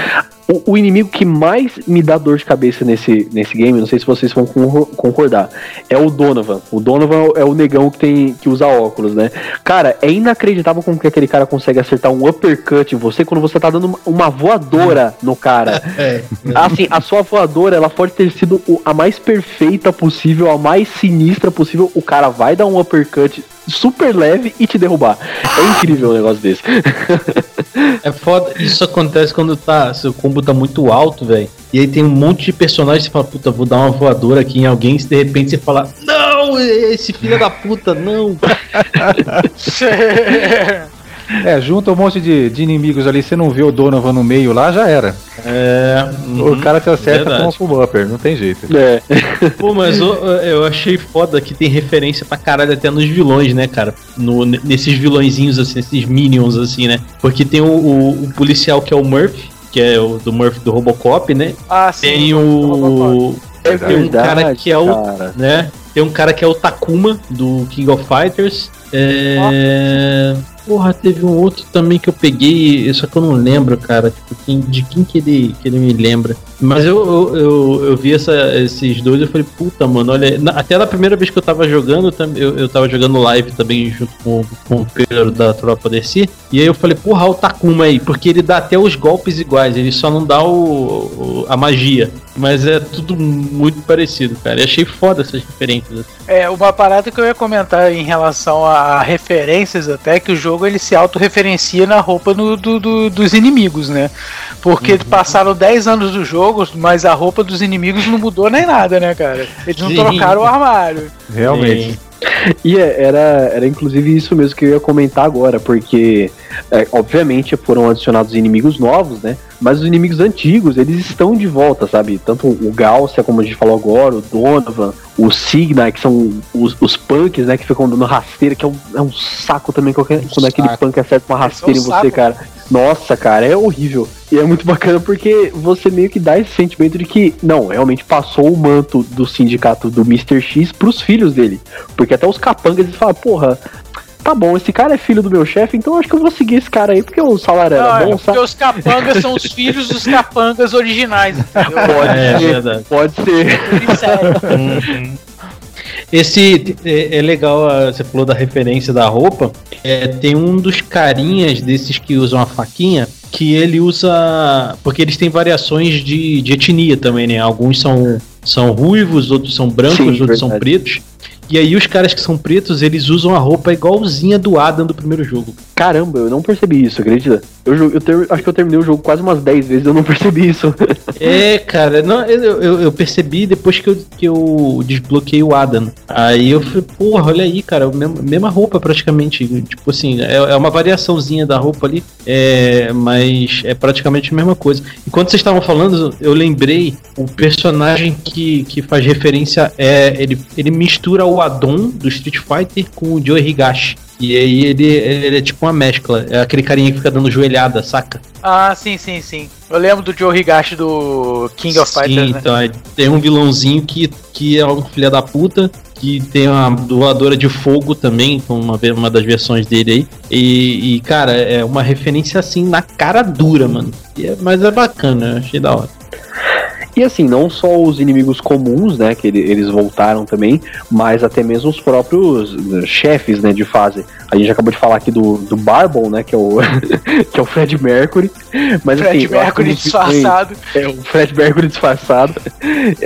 S2: o, o inimigo que mais me dá dor de cabeça nesse, nesse game, não sei se vocês vão con- concordar, é o Donovan. O Donovan é o negão que tem que usa óculos, né? Cara, é inacreditável como que aquele cara consegue acertar um uppercut em você quando você tá dando uma- voadora no cara. [laughs]
S5: É.
S2: Assim, a sua voadora, ela pode ter sido a mais perfeita possível, a mais sinistra possível. O cara vai dar um uppercut super leve e te derrubar. É incrível um negócio desse. [laughs]
S5: É foda, isso acontece quando tá, seu combo tá muito alto, velho. E aí tem um monte de personagens que você fala, puta, vou dar uma voadora aqui em alguém, e de repente você fala, não, esse filho da puta, não. [laughs]
S4: É, junta um monte de, de inimigos ali, você não vê o Donovan no meio lá, já era.
S5: É,
S4: O cara te acerta com
S5: verdade.
S4: um full upper, não tem jeito.
S2: É.
S5: Pô, mas eu, eu achei foda que tem referência pra caralho até nos vilões, né, cara? No, nesses vilõezinhos, assim, esses minions, assim, né? Porque tem o, o- o policial que é o Murphy, que é o do Murphy do Robocop, né?
S3: Ah, sim.
S5: Tem o.
S2: É
S5: Tem um cara que é o-
S2: cara.
S5: né? Tem um cara que é o Takuma, do King of Fighters. É... Porra, teve um outro também que eu peguei, só que eu não lembro, cara. Tipo, quem- de quem que ele, que ele me lembra. Mas eu, eu, eu, eu vi essa- esses dois e falei, puta, mano, olha. na- até na primeira vez que eu tava jogando, eu, eu tava jogando live também junto com, com o Pedro da Tropa DC. E aí eu falei, porra, o Takuma aí, porque ele dá até os golpes iguais, ele só não dá o, o- a magia. Mas é tudo muito parecido, cara. E achei foda essas referências.
S3: É, uma parada que eu ia comentar em relação a referências até, que o jogo ele se autorreferencia na roupa no- do- do- dos inimigos, né? Porque passaram 10 anos do jogo, mas a roupa dos inimigos não mudou nem nada, né, cara? Eles não
S5: Sim.
S3: trocaram o armário.
S4: Realmente.
S2: E é, era, era inclusive isso mesmo que eu ia comentar agora, porque é, obviamente foram adicionados inimigos novos, né? Mas os inimigos antigos, eles estão de volta, sabe? Tanto o Gaussa, como a gente falou agora, o Donovan, o Signa, que são os, os punks, né? Que ficam dando rasteira, que é um, é um saco também qualquer, quando aquele
S5: saco.
S2: punk acerta uma
S3: são
S2: rasteira em
S3: um
S2: você,
S3: saco.
S2: cara. Nossa, cara, é horrível. E é muito bacana porque você meio que dá esse sentimento de que, não, realmente passou o manto do sindicato do Mr. X pros filhos dele. Porque até os capangas eles falam, porra, tá bom, esse cara é filho do meu chefe, então acho que eu vou seguir esse cara aí, porque o salário
S3: Não,
S2: era
S3: é
S2: bom,
S3: porque
S2: sabe?
S3: os capangas são os filhos dos capangas originais, entendeu?
S2: Pode
S5: É
S2: ser,
S5: verdade.
S2: pode ser.
S3: Tudo sério. [laughs]
S5: Esse é, é legal, ah, você falou da referência da roupa. É, tem um dos carinhas desses que usam a faquinha que ele usa. Porque eles têm variações de, de etnia também, né? Alguns são, são ruivos, outros são brancos,
S2: Sim,
S5: outros são
S2: verdade.
S5: pretos. E aí os caras que são pretos, eles usam a roupa igualzinha do Adam do primeiro jogo.
S2: Caramba, eu não percebi isso, acredita? Eu, eu ter- acho que eu terminei o jogo quase umas 10 vezes, eu não [laughs] percebi isso.
S5: É, cara, não, eu, eu, eu percebi depois que eu, que eu desbloqueei o Adam. Aí eu falei, porra, olha aí, cara, mesma, roupa praticamente. Tipo assim, é, é uma variaçãozinha da roupa ali, é, mas é praticamente a mesma coisa. Enquanto vocês estavam falando, eu lembrei o personagem que, que faz referência é. Ele, ele mistura o Adon do Street Fighter com o Joe Higashi. E aí ele, ele é tipo uma mescla. É aquele carinha que fica dando joelhada, saca?
S3: Ah, sim, sim, sim. Eu lembro do Joe Higashi do King of
S5: Sim,
S3: Fighters, né?
S5: então é, tem um vilãozinho que, que é um filho da puta, que tem uma doadora de fogo também, com uma, uma das versões dele aí. E, e, cara, é uma referência assim na cara dura, mano. E é- mas é bacana, eu achei da hora.
S2: E assim, não só os inimigos comuns, né, que ele, eles voltaram também, mas até mesmo os próprios eh, chefes, né, de fase. A gente acabou de falar aqui do, do Barbon, né, que é o, [laughs] que é o Fred Mercury. Mas,
S3: Fred
S2: assim,
S3: Mercury disfarçado.
S2: É, o Fred Mercury disfarçado.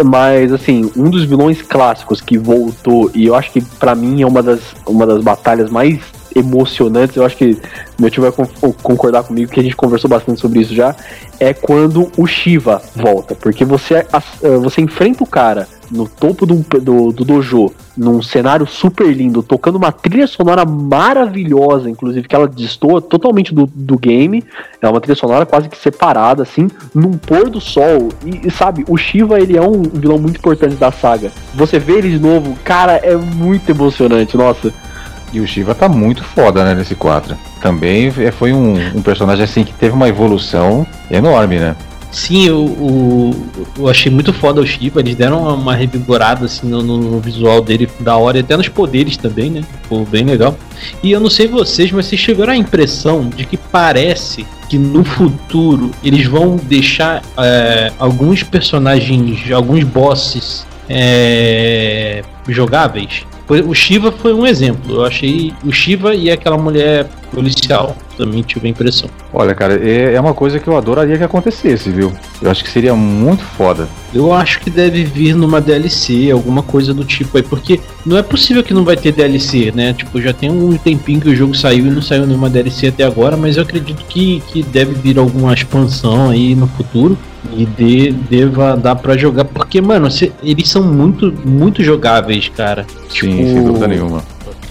S2: Mas, assim, um dos vilões clássicos que voltou, e eu acho que pra mim é uma das, uma das batalhas mais emocionantes, eu acho que meu tio vai con- concordar comigo que a gente conversou bastante sobre isso já, é quando o Shiva volta. Porque você, você enfrenta o cara no topo do, do, do dojo, num cenário super lindo, tocando uma trilha sonora maravilhosa, inclusive, que ela destoa totalmente do, do game. É uma trilha sonora quase que separada, assim, num pôr do sol. E, e, sabe, o Shiva, ele é um vilão muito importante da saga. Você vê ele de novo, cara, é muito emocionante, nossa.
S4: E o Shiva tá muito foda, né, nesse 4. Também é- foi um, um personagem assim que teve uma evolução enorme, né?
S5: Sim, eu, o- eu achei muito foda o Shiva, eles deram uma, revigorada assim no, no- no visual dele da hora e até nos poderes também, né? Ficou bem legal. E eu não sei vocês, mas vocês tiveram a impressão de que parece que no futuro eles vão deixar é, alguns personagens, alguns bosses é, jogáveis. O Shiva foi um exemplo. Eu achei o Shiva e aquela mulher policial também tive a impressão.
S4: Olha, cara, é, é uma coisa que eu adoraria que acontecesse, viu? Eu acho que seria muito foda.
S5: Eu acho que deve vir numa DLC, alguma coisa do tipo aí, porque não é possível que não vai ter DLC, né? Tipo, já tem um tempinho que o jogo saiu e não saiu nenhuma DLC até agora, mas eu acredito que, que deve vir alguma expansão aí no futuro e de, deva dar pra jogar, porque, mano, cê- eles são muito, muito jogáveis, cara.
S4: Sim,
S5: Tipo,
S4: sem dúvida nenhuma.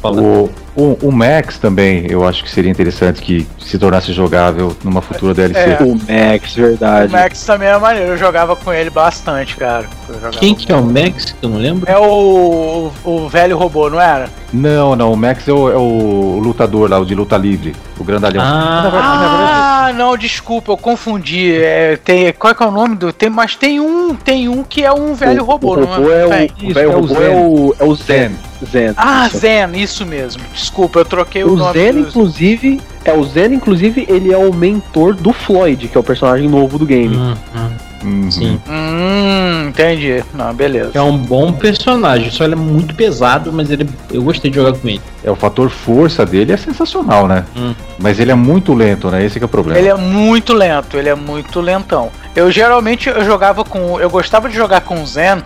S4: O, o, o Max também, eu acho que seria interessante que se tornasse jogável numa futura DLC.
S3: É.
S2: O Max,
S3: O
S2: verdade.
S3: Max também é maneiro, eu jogava com ele bastante, cara.
S5: Quem que é o Max, que eu não lembro?
S3: É o, o velho robô, não era?
S4: Não, não, o Max é o, é o lutador lá, o de luta livre, o grandalhão.
S5: Ah,
S3: Ah, não, desculpa, eu confundi. É, tem, qual é que é o nome do. Tem, mas tem um, tem um que é um velho
S2: O-
S3: robô,
S2: o
S3: não
S2: robô
S3: é?
S2: é,
S3: Tem.
S2: o,
S4: Isso,
S2: o velho
S4: é o
S2: robô
S4: Zen.
S2: é o, é o Zen.
S4: Zen.
S2: Zen.
S3: Ah,
S2: isso.
S3: Zen, isso mesmo. Desculpa, eu troquei o,
S2: O
S3: nome.
S2: Zen,
S3: dos-
S2: inclusive, é o Zen, inclusive, ele é o mentor do Floyd, que é o personagem novo do game.
S5: hum, hum,
S4: Uhum.
S5: sim.
S3: Hum, entendi. Não, beleza.
S5: É um bom personagem, só ele é muito pesado, mas ele, eu gostei de jogar com ele.
S4: É, o fator força dele é sensacional, né?
S5: Hum.
S4: Mas ele é muito lento, né? Esse que é o problema.
S3: Ele é muito lento, ele é muito lentão. Eu geralmente eu jogava com. Eu gostava de jogar com o Zen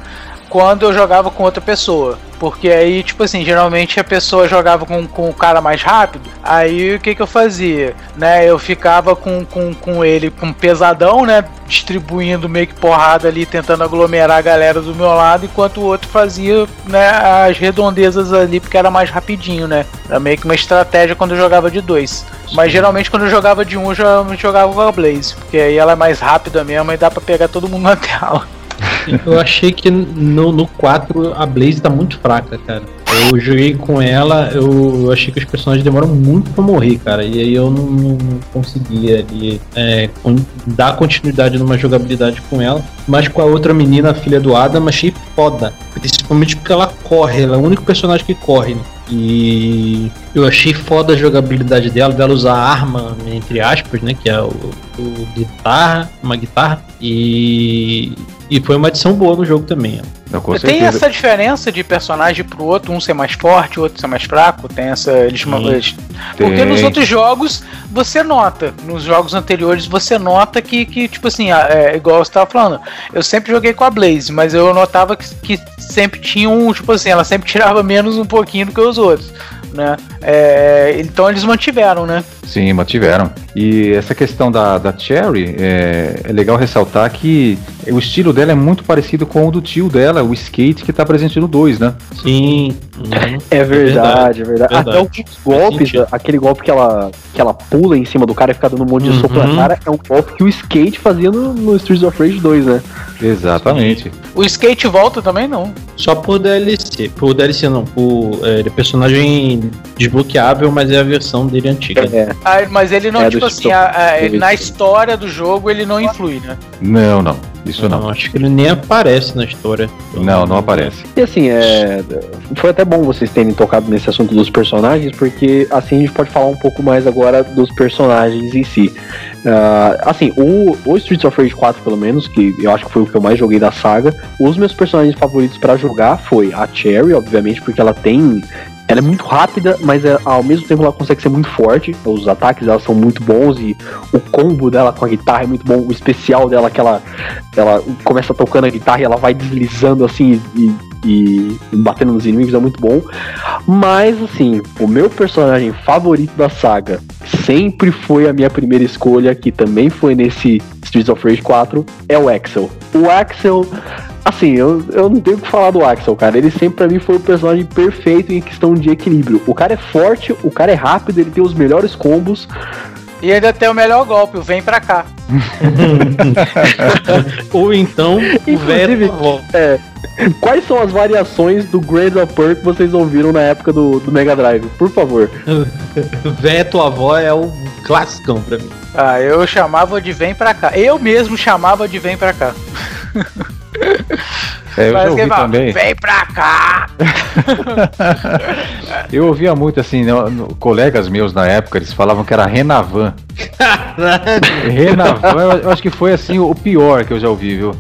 S3: quando eu jogava com outra pessoa. Porque aí, tipo assim, geralmente a pessoa jogava com, com o cara mais rápido. Aí o que, que eu fazia? Né? Eu ficava com, com, com ele com pesadão, né? Distribuindo meio que porrada ali, tentando aglomerar a galera do meu lado, enquanto o outro fazia né, as redondezas ali, porque era mais rapidinho, né? Era meio que uma estratégia quando eu jogava de dois. Mas geralmente quando eu jogava de um, eu já- jogava com a Blaze. Porque aí ela é mais rápida mesmo e dá pra pegar todo mundo na tela.
S5: Eu achei que no, no 4 a Blaze tá muito fraca, cara. Eu joguei com ela, eu, achei que os personagens demoram muito pra morrer, cara. E aí eu não, não conseguia ali é, dar continuidade numa jogabilidade com ela. Mas com a outra menina, a filha do Adam, achei foda. Principalmente porque ela corre, ela é o único personagem que corre, né? E eu achei foda a jogabilidade dela, dela usar arma, entre aspas, né? Que é o guitarra, uma guitarra. E, e foi uma adição boa no jogo também.
S4: Não,
S3: Tem
S4: certeza.
S3: essa diferença de personagem pro outro, um ser mais forte, o outro ser mais fraco. Tem essa. Eles,
S5: Sim.
S3: eles- Porque nos outros jogos você nota, nos jogos anteriores você nota que, que tipo assim, é, igual você tava falando, eu sempre joguei com a Blaze, mas eu notava que, que sempre tinha um, tipo assim, ela sempre [laughs] tirava menos um pouquinho do que os outros, né? É, então eles mantiveram, né?
S4: Sim, mantiveram. E essa questão da, da Cherry, é, é legal ressaltar que o estilo dela é muito parecido com o do tio dela, o skate que tá presente no 2, né?
S5: Sim. Uhum.
S2: É verdade, é verdade.
S5: verdade.
S2: Até alguns golpes, aquele golpe que ela, que ela pula em cima do cara e fica dando um monte de
S5: Uhum.
S2: soco na cara, é um golpe que o skate fazia no, no Streets of Rage 2, né?
S4: Exatamente.
S3: O skate volta também não.
S5: Só por DLC. Por DLC não, por é, personagem de desbloqueável, mas é a versão dele antiga.
S2: É,
S3: Ah, mas ele não,
S2: É,
S3: tipo assim, a- a- na história do jogo ele não influi, né?
S4: Não, não. Isso não.
S5: Acho que ele nem aparece na história.
S4: Não, não aparece.
S2: E assim, é, foi até bom vocês terem tocado nesse assunto dos personagens, porque assim a gente pode falar um pouco mais agora dos personagens em si. Ah, assim, o, o Streets of Rage 4, pelo menos, que eu acho que foi o que eu mais joguei da saga, os meus personagens favoritos pra jogar foi a Cherry, obviamente, porque ela tem. Ela é muito rápida, mas é- ao mesmo tempo ela consegue ser muito forte. Os ataques dela são muito bons e o combo dela com a guitarra é muito bom. O especial dela, que ela, ela começa tocando a guitarra e ela vai deslizando assim e, e batendo nos inimigos, é muito bom. Mas assim, o meu personagem favorito da saga sempre foi a minha primeira escolha, que também foi nesse Streets of Rage 4, é o Axel. O Axel, assim, eu, eu não tenho o que falar do Axel, cara. Ele sempre pra mim foi o personagem perfeito em questão de equilíbrio. O cara é forte, o cara é rápido, ele tem os melhores combos.
S3: E ainda tem o melhor golpe, o vem pra cá. [laughs]
S5: Ou então, o velho. avó.
S2: Quais são as variações do Grand Upper que vocês ouviram na época do, do Mega Drive? Por favor. [laughs]
S5: Veto avó é o classicão pra mim.
S3: Ah, eu chamava de vem pra cá. Eu mesmo chamava de vem pra cá. [laughs]
S4: É, eu já
S3: Mas
S4: ouvi
S3: fala,
S4: também.
S3: Vem pra cá! [laughs]
S4: Eu ouvia muito assim, né, no- colegas meus na época, eles falavam que era Renavan. Renavan, eu, acho que foi assim o pior que eu já ouvi, viu?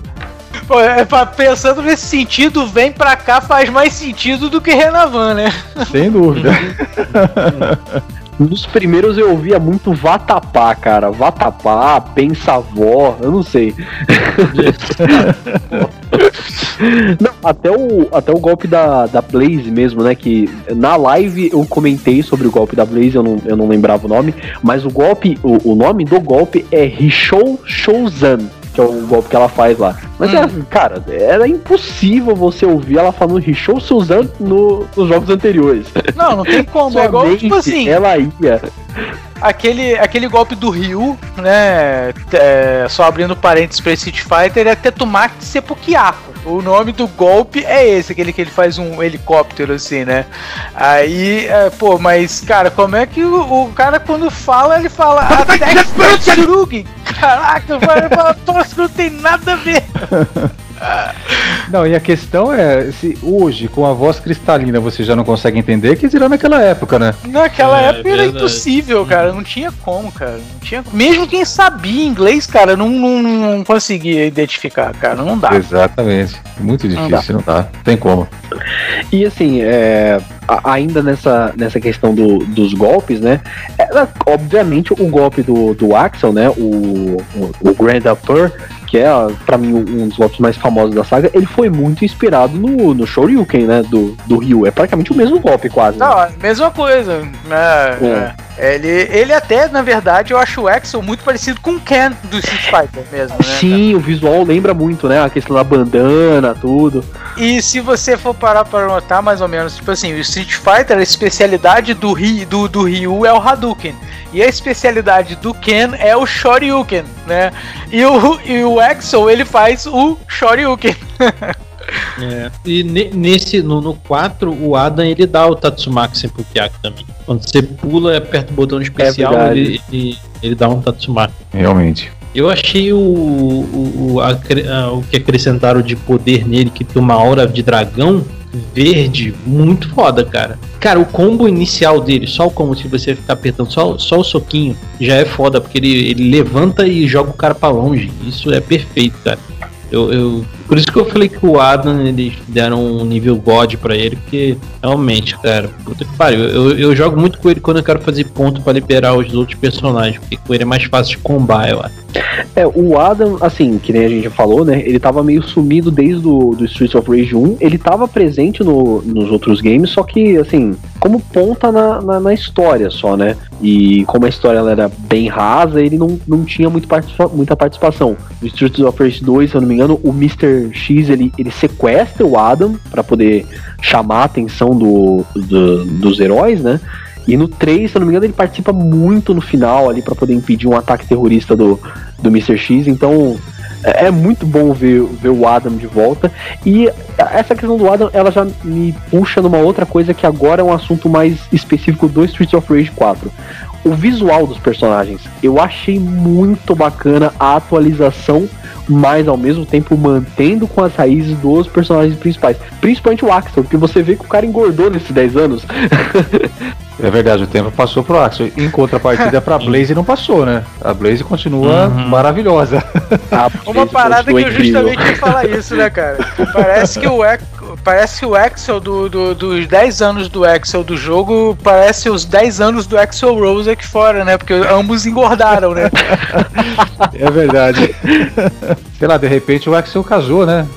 S3: Pô, é, pensando nesse sentido, vem pra cá faz mais sentido do que Renavan, né?
S4: Sem dúvida. [laughs]
S2: Nos primeiros eu ouvia muito Vatapá, cara. Vatapá, Pensavó, eu não sei. [laughs] não, até o, até o golpe da, da Blaze mesmo, né? Que na live eu comentei sobre o golpe da Blaze, eu não, eu não lembrava o nome, mas o golpe, o, o nome do golpe é Rishou Shouzan. Que é o golpe que ela faz lá. Mas,
S3: Hum.
S2: é, cara, era impossível você ouvir ela falando Rishou Shouzan no, nos jogos anteriores.
S3: Não, não tem como. É igual, tipo assim,
S2: ela ia.
S3: Aquele, aquele golpe do Ryu, né? é, só abrindo parênteses pra Street Fighter, é Tetumaki Seppukiako. O nome do golpe é esse, aquele que ele faz um helicóptero assim, né? Aí, é, pô, mas, cara, como é que o, o cara quando fala, ele fala Attack Tsurugi? Caraca, vai falar, troço que não tem nada a ver. [laughs]
S4: Não, e a questão é, se hoje, com a voz cristalina, você já não consegue entender, que dirá naquela época, né?
S3: Naquela
S5: É,
S3: época era
S5: verdade.
S3: impossível, cara. Não tinha como, cara. Não tinha... Mesmo quem sabia inglês, cara, não, não, não conseguia identificar, cara. Não dá.
S4: Exatamente. Muito
S3: Não
S4: difícil, não dá. Tem como.
S2: E assim, é, ainda nessa, nessa questão do- dos golpes, né? Era, obviamente o golpe do, do Axel, né? O, o, o Grand Upper, que é pra mim um dos golpes mais famosos da saga, ele foi muito inspirado no, no Shoryuken, né? Do, do Ryu. É praticamente o mesmo golpe, quase. né?
S3: Não, é a mesma coisa. né? É. Ele, ele até, na verdade, eu acho o Axel muito parecido com o Ken do Street Fighter mesmo, né?
S2: Sim, o visual lembra muito, né? A questão da bandana, tudo.
S3: E se você for parar para notar mais ou menos, tipo assim, o Street Fighter, a especialidade do, Ri, do, do Ryu é o Hadouken. E a especialidade do Ken é o Shoryuken, né? E o, e o Axel, ele faz o Shoryuken. [laughs]
S5: É. E ne- nesse, no, no 4, o Adam ele dá o Tatsumaki Senpukiaki também. Quando você pula e aperta o botão especial,
S2: verdade.
S5: ele, ele, ele dá um Tatsumaki.
S4: Realmente.
S5: Eu achei o, o, o, ah, o que acrescentaram de poder nele, que tem uma aura de dragão verde, muito foda, cara. Cara, o combo inicial dele, só o combo, se você ficar apertando só, só o soquinho, já é foda, porque ele, ele levanta e joga o cara pra longe. Isso é perfeito, cara. Eu, eu- por isso que eu falei que o Adam eles deram um nível God pra ele, porque realmente, cara, puta que pariu. Eu, eu jogo muito com ele quando eu quero fazer ponto pra liberar os outros personagens, porque com ele é mais fácil de combar, eu acho.
S2: É, o Adam, assim, que nem a gente já falou, né? Ele tava meio sumido desde o do Streets of Rage 1. Ele tava presente no, nos outros games, só que, assim, como ponta na, na, na história só, né? E como a história era bem rasa, ele não, não tinha muito participa- muita participação. No Streets of Rage 2, se eu não me engano, o Mr. X ele, ele sequestra o Adam pra poder chamar a atenção do, do- dos heróis, né? E no 3, se eu não me engano, ele participa muito no final ali pra poder impedir um ataque terrorista do, do Mr. X, então é, é muito bom ver, ver o Adam de volta. E essa questão do Adam, ela já me puxa numa outra coisa que agora é um assunto mais específico do Streets of Rage 4 o visual dos personagens. Eu achei muito bacana a atualização, mas ao mesmo tempo mantendo com as raízes dos personagens principais. Principalmente o Axel, porque você vê que o cara engordou nesses 10 anos. [laughs]
S4: É verdade, o tempo passou pro Axel. Em contrapartida pra Blaze não passou, né? A Blaze continua uhum. maravilhosa.
S3: Uma parada que eu justamente ia falar isso, né, cara? Parece que o, parece o Axel do, do, dos 10 anos do Axel do jogo parece os 10 anos do Axel Rose aqui fora, né? Porque ambos engordaram, né? [laughs]
S4: É verdade. Sei lá, de repente o Axel casou, né?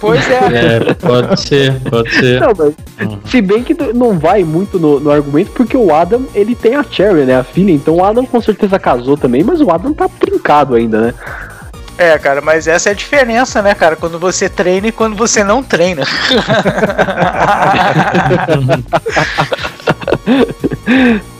S3: Pois
S5: é. É, pode ser, pode ser. Não, mas,
S2: uhum. Se bem que não vai muito no, no, argumento, porque o Adam, ele tem a Cherry, né, a filha, então o Adam com certeza casou também, mas o Adam tá trincado ainda, né?
S3: É, cara, mas essa é a diferença, né, cara? Quando você treina e quando você não treina. [laughs]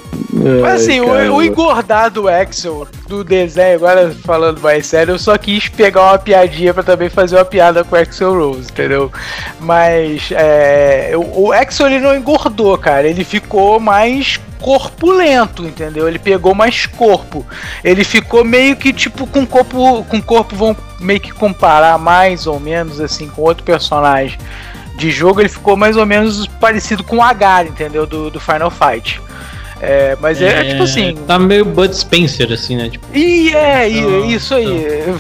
S3: Mas assim, o, o, engordar do Axel do desenho, agora falando mais sério, eu só quis pegar uma piadinha pra também fazer uma piada com o Axel Rose, entendeu? Mas é, o, o Axel ele não engordou, cara, ele ficou mais corpulento, entendeu? Ele pegou mais corpo. Ele ficou meio que tipo com corpo, com corpo vão meio que comparar mais ou menos assim com outro personagem de jogo, ele ficou mais ou menos parecido com o Agar, entendeu? Do, do Final Fight. É, mas é, é, tipo assim.
S5: Tá meio Bud Spencer, assim, né? Tipo,
S3: e é, então, isso aí. Então.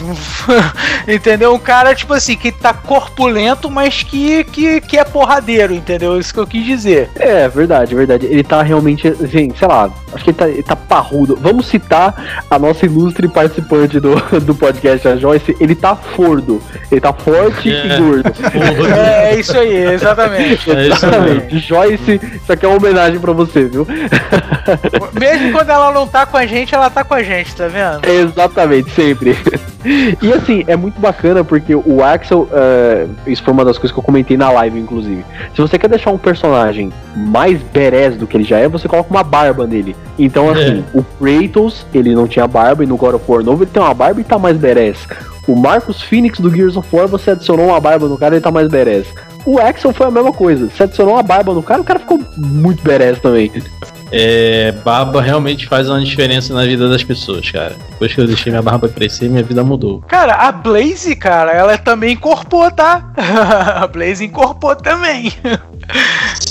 S3: [laughs] entendeu? Um cara, tipo assim, que tá corpulento, mas que, que, que é porradeiro, entendeu? Isso que eu quis dizer.
S2: É, verdade, verdade. Ele tá realmente, assim, sei lá, acho que ele tá, ele tá parrudo. Vamos citar a nossa ilustre participante do, [laughs] do podcast, a Joyce. Ele tá fordo. Ele tá forte é. e gordo.
S3: É, é, isso aí, exatamente. É
S2: exatamente. Joyce, isso aqui é uma homenagem pra você, viu? [laughs]
S3: Mesmo quando ela não tá com a gente, ela tá com a gente, tá vendo?
S2: Exatamente, sempre. [laughs] E assim, é muito bacana porque o Axel, uh, isso foi uma das coisas que eu comentei na live, inclusive. Se você quer deixar um personagem mais badass do que ele já é, você coloca uma barba nele. Então, assim, é. o Kratos, ele não tinha barba, e no God of War novo ele tem uma barba e tá mais badass. O Marcus Phoenix do Gears of War, você adicionou uma barba no cara e ele tá mais badass. O Axel foi a mesma coisa. Você adicionou uma barba no cara, o cara ficou muito badass também
S5: é, barba realmente faz uma diferença na vida das pessoas, cara. Depois que eu deixei minha barba crescer, minha vida mudou.
S3: Cara, a Blaze, cara, ela também incorporou, tá? [laughs] a Blaze incorporou também.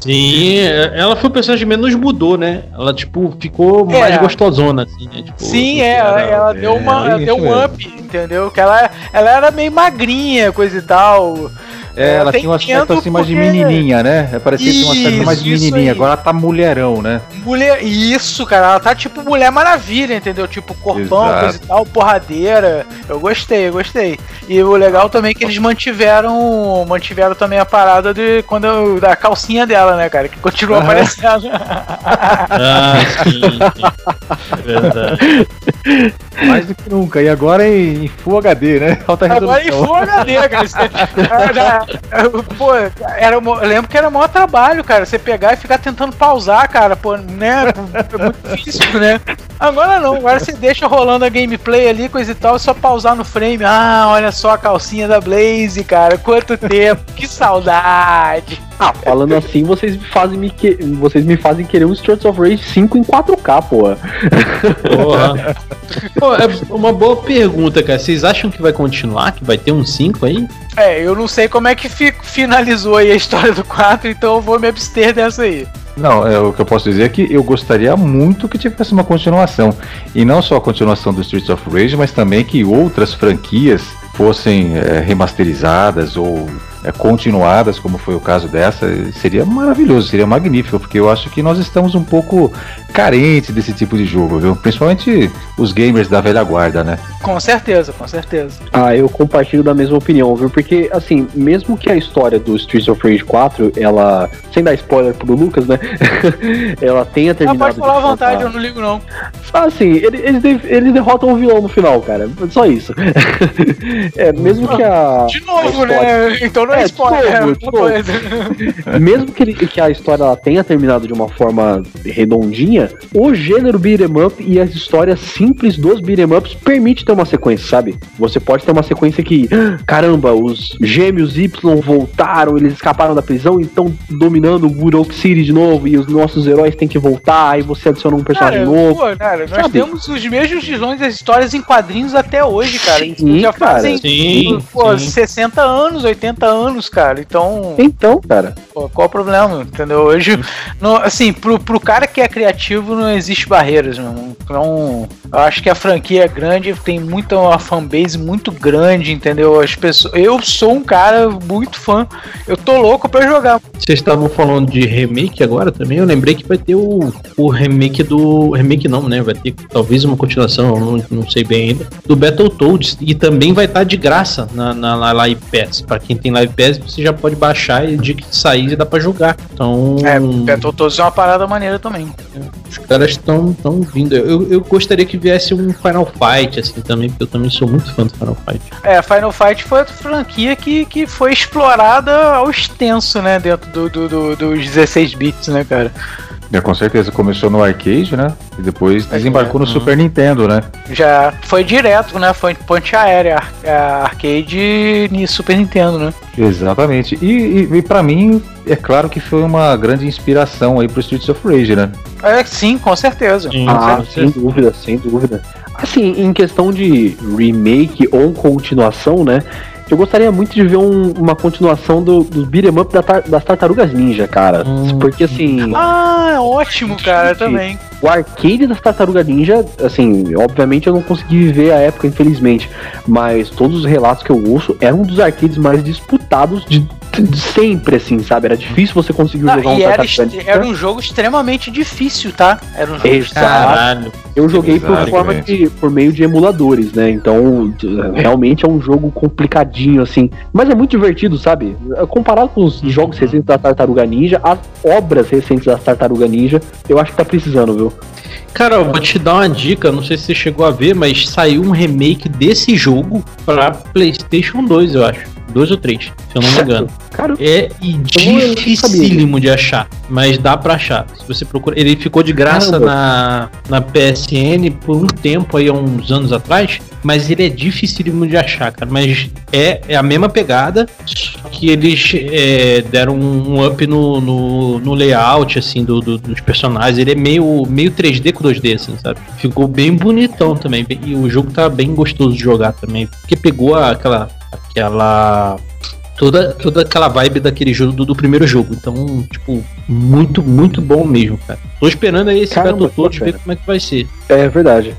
S5: Sim, ela foi o personagem que menos mudou, né? Ela, tipo, ficou é. mais gostosona, assim, né? Tipo,
S3: Sim, é, ela, ela deu, uma, é, deu um up, entendeu? Que ela, ela era meio magrinha, coisa e tal.
S4: É, ela tinha um aspecto assim mais de menininha, né? É, parecia que tinha um aspecto mais de menininha. Agora ela tá mulherão, né?
S3: Mulher, isso, cara. Ela tá tipo Mulher Maravilha, entendeu? Tipo corpão, Exato. coisa e tal, porradeira. Eu gostei, eu gostei. E o legal também é que eles mantiveram mantiveram também a parada de quando eu, da calcinha dela, né, cara? Que continua aparecendo. [laughs] ah, sim, sim.
S4: É verdade. Mais do que nunca. E agora em, Full HD, né?
S3: Alta agora em Full HD, cara. pô, era, eu lembro que era o maior trabalho, cara. Você pegar e ficar tentando pausar, cara. Pô, né? É muito difícil, né? Agora não, agora você deixa rolando a gameplay ali, coisa e tal, é só pausar no frame. Ah, olha só a calcinha da Blaze, cara. Quanto tempo, que saudade.
S2: Ah, falando assim, vocês me fazem me que... vocês me fazem querer um Streets of Rage 5 em 4K, porra.
S5: Porra. [laughs] Pô, é uma boa pergunta, cara. Vocês acham que vai continuar? Que vai ter um 5 aí?
S3: É, eu não sei como é que fi finalizou aí a história do 4, então eu vou me abster dessa aí.
S4: Não, é, o que eu posso dizer é que eu gostaria muito que tivesse uma continuação. E não só a continuação do Streets of Rage, mas também que outras franquias fossem é, remasterizadas ou é, continuadas, como foi o caso dessa, seria maravilhoso, seria magnífico, porque eu acho que nós estamos um pouco carentes desse tipo de jogo, viu? Principalmente os gamers da velha guarda, né?
S3: Com certeza, com certeza.
S2: Ah, eu compartilho da mesma opinião, viu? Porque, assim, mesmo que a história do Streets of Rage 4, ela, sem dar spoiler pro Lucas, né? [laughs] ela tenha terminado. Ah,
S3: pode falar à vontade, eu não ligo não.
S2: Ah, sim, eles, eles derrotam o vilão no final, cara. Só isso. [laughs] É, mesmo que a.
S3: De novo,
S2: a
S3: né? Então não é,
S2: É,
S3: spoiler.
S2: de
S3: é
S2: novo,
S3: outra
S2: de novo. [laughs] mesmo que, ele- que a história ela tenha terminado de uma forma redondinha, o gênero beat'em up e as histórias simples dos beat'em ups permite ter uma sequência, sabe? Você pode ter uma sequência que, "Ah, caramba, os gêmeos Y voltaram, eles escaparam da prisão e estão dominando o Good Oak City de novo, e os nossos heróis têm que voltar, aí você adiciona um personagem
S3: Cara,
S2: novo.
S3: pô, cara, nós
S2: sabe?
S3: temos os mesmos vilões das histórias em quadrinhos até hoje, cara.
S2: Sim,
S3: já
S2: cara.
S5: Sim,
S3: pô,
S5: sim.
S3: 60 anos, 80 anos, cara. Então,
S2: Então, cara,
S3: pô, qual o problema? Entendeu? Hoje, não, assim, pro, pro cara que é criativo não existe barreiras, meu. Então, eu acho que a franquia é grande, tem muita uma fanbase muito grande, entendeu? As pessoas, eu sou um cara muito fã. Eu tô louco pra jogar.
S5: Vocês estavam falando de remake agora também. Eu lembrei que vai ter o, o remake do. Remake não, né? Vai ter talvez uma continuação, eu não, não sei bem ainda. Do Battletoads. E também vai estar de graça na, na, na Live Pass. Pra quem tem Live Pass, você já pode baixar e de que sair dá pra jogar. Então.
S3: É, Battletoads é uma parada maneira também.
S5: Os caras estão tão vindo. Eu, eu gostaria que viesse um Final Fight, assim, também, porque eu também sou muito fã do Final Fight.
S3: É, Final Fight foi outra franquia que, que foi explorada ao extenso, né? Dentro do, do, do- dos 16 bits, né, cara?
S4: É, com certeza, começou no arcade, né? E depois desembarcou no
S5: Uhum.
S4: Super Nintendo, né?
S3: Já foi direto, né? Foi ponte aérea, é, arcade e Super Nintendo, né?
S4: Exatamente. E, e, e para mim, é claro que foi uma grande inspiração aí pro Streets of Rage, né?
S3: É, sim, com certeza.
S5: Sim.
S2: Ah,
S5: certeza.
S2: sem dúvida, sem dúvida. Assim, em questão de remake ou continuação, né? Eu gostaria muito de ver um- uma continuação do, do beat'em up da tar- das Tartarugas Ninja, cara.
S5: Hum.
S2: Porque assim,
S3: Ah, ótimo, cara,
S2: Gente.
S3: também.
S2: o arcade das Tartarugas Ninja, assim, obviamente eu não consegui viver a época, infelizmente. Mas todos os relatos que eu ouço eram um dos arcades mais disputados de sempre, assim, sabe? Era difícil você conseguir
S3: Não,
S2: jogar um
S3: era, era um jogo extremamente difícil, tá? Era um jogo
S2: Exato.
S5: Caralho.
S2: Eu joguei por forma de, por meio de emuladores, né? Então, realmente é um jogo complicadinho, assim. Mas é muito divertido, sabe? Comparado com os jogos recentes da Tartaruga Ninja, as obras recentes da Tartaruga Ninja, eu acho que tá precisando, viu?
S5: Cara, eu vou te dar uma dica, não sei se você chegou a ver, mas saiu um remake desse jogo pra PlayStation 2, eu acho. 2 ou 3, se eu não me engano.
S2: Cara,
S5: É dificílimo de achar, mas dá pra achar. Se você procura, ele ficou de graça
S2: Caramba.
S5: na, na PSN por um tempo aí, há uns anos atrás, mas ele é dificílimo de achar, cara. Mas é, é a mesma pegada, que eles é, deram um up no, no, no layout, assim, do, do- dos personagens. Ele é meio, meio 3D com 2D, assim, sabe? Ficou bem bonitão também. E o jogo tá bem gostoso de jogar também, porque pegou aquela aquela toda, toda aquela vibe daquele jogo do, do primeiro jogo. Então, tipo, muito, muito bom mesmo, cara. Tô esperando aí esse
S2: Caramba,
S5: Battletoads
S2: que
S5: ver como é que vai ser.
S2: É verdade.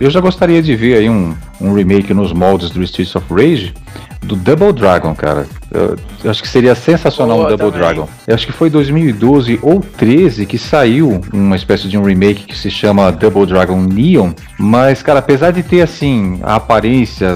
S4: Eu já gostaria de ver aí um, um remake nos moldes do Streets of Rage do Double Dragon, cara. Eu, eu acho que seria sensacional
S3: Boa,
S4: um Double
S3: também.
S4: Dragon. Eu acho que foi 2012 ou 13 que saiu uma espécie de um remake que se chama Double Dragon Neon. Mas, cara, apesar de ter assim a aparência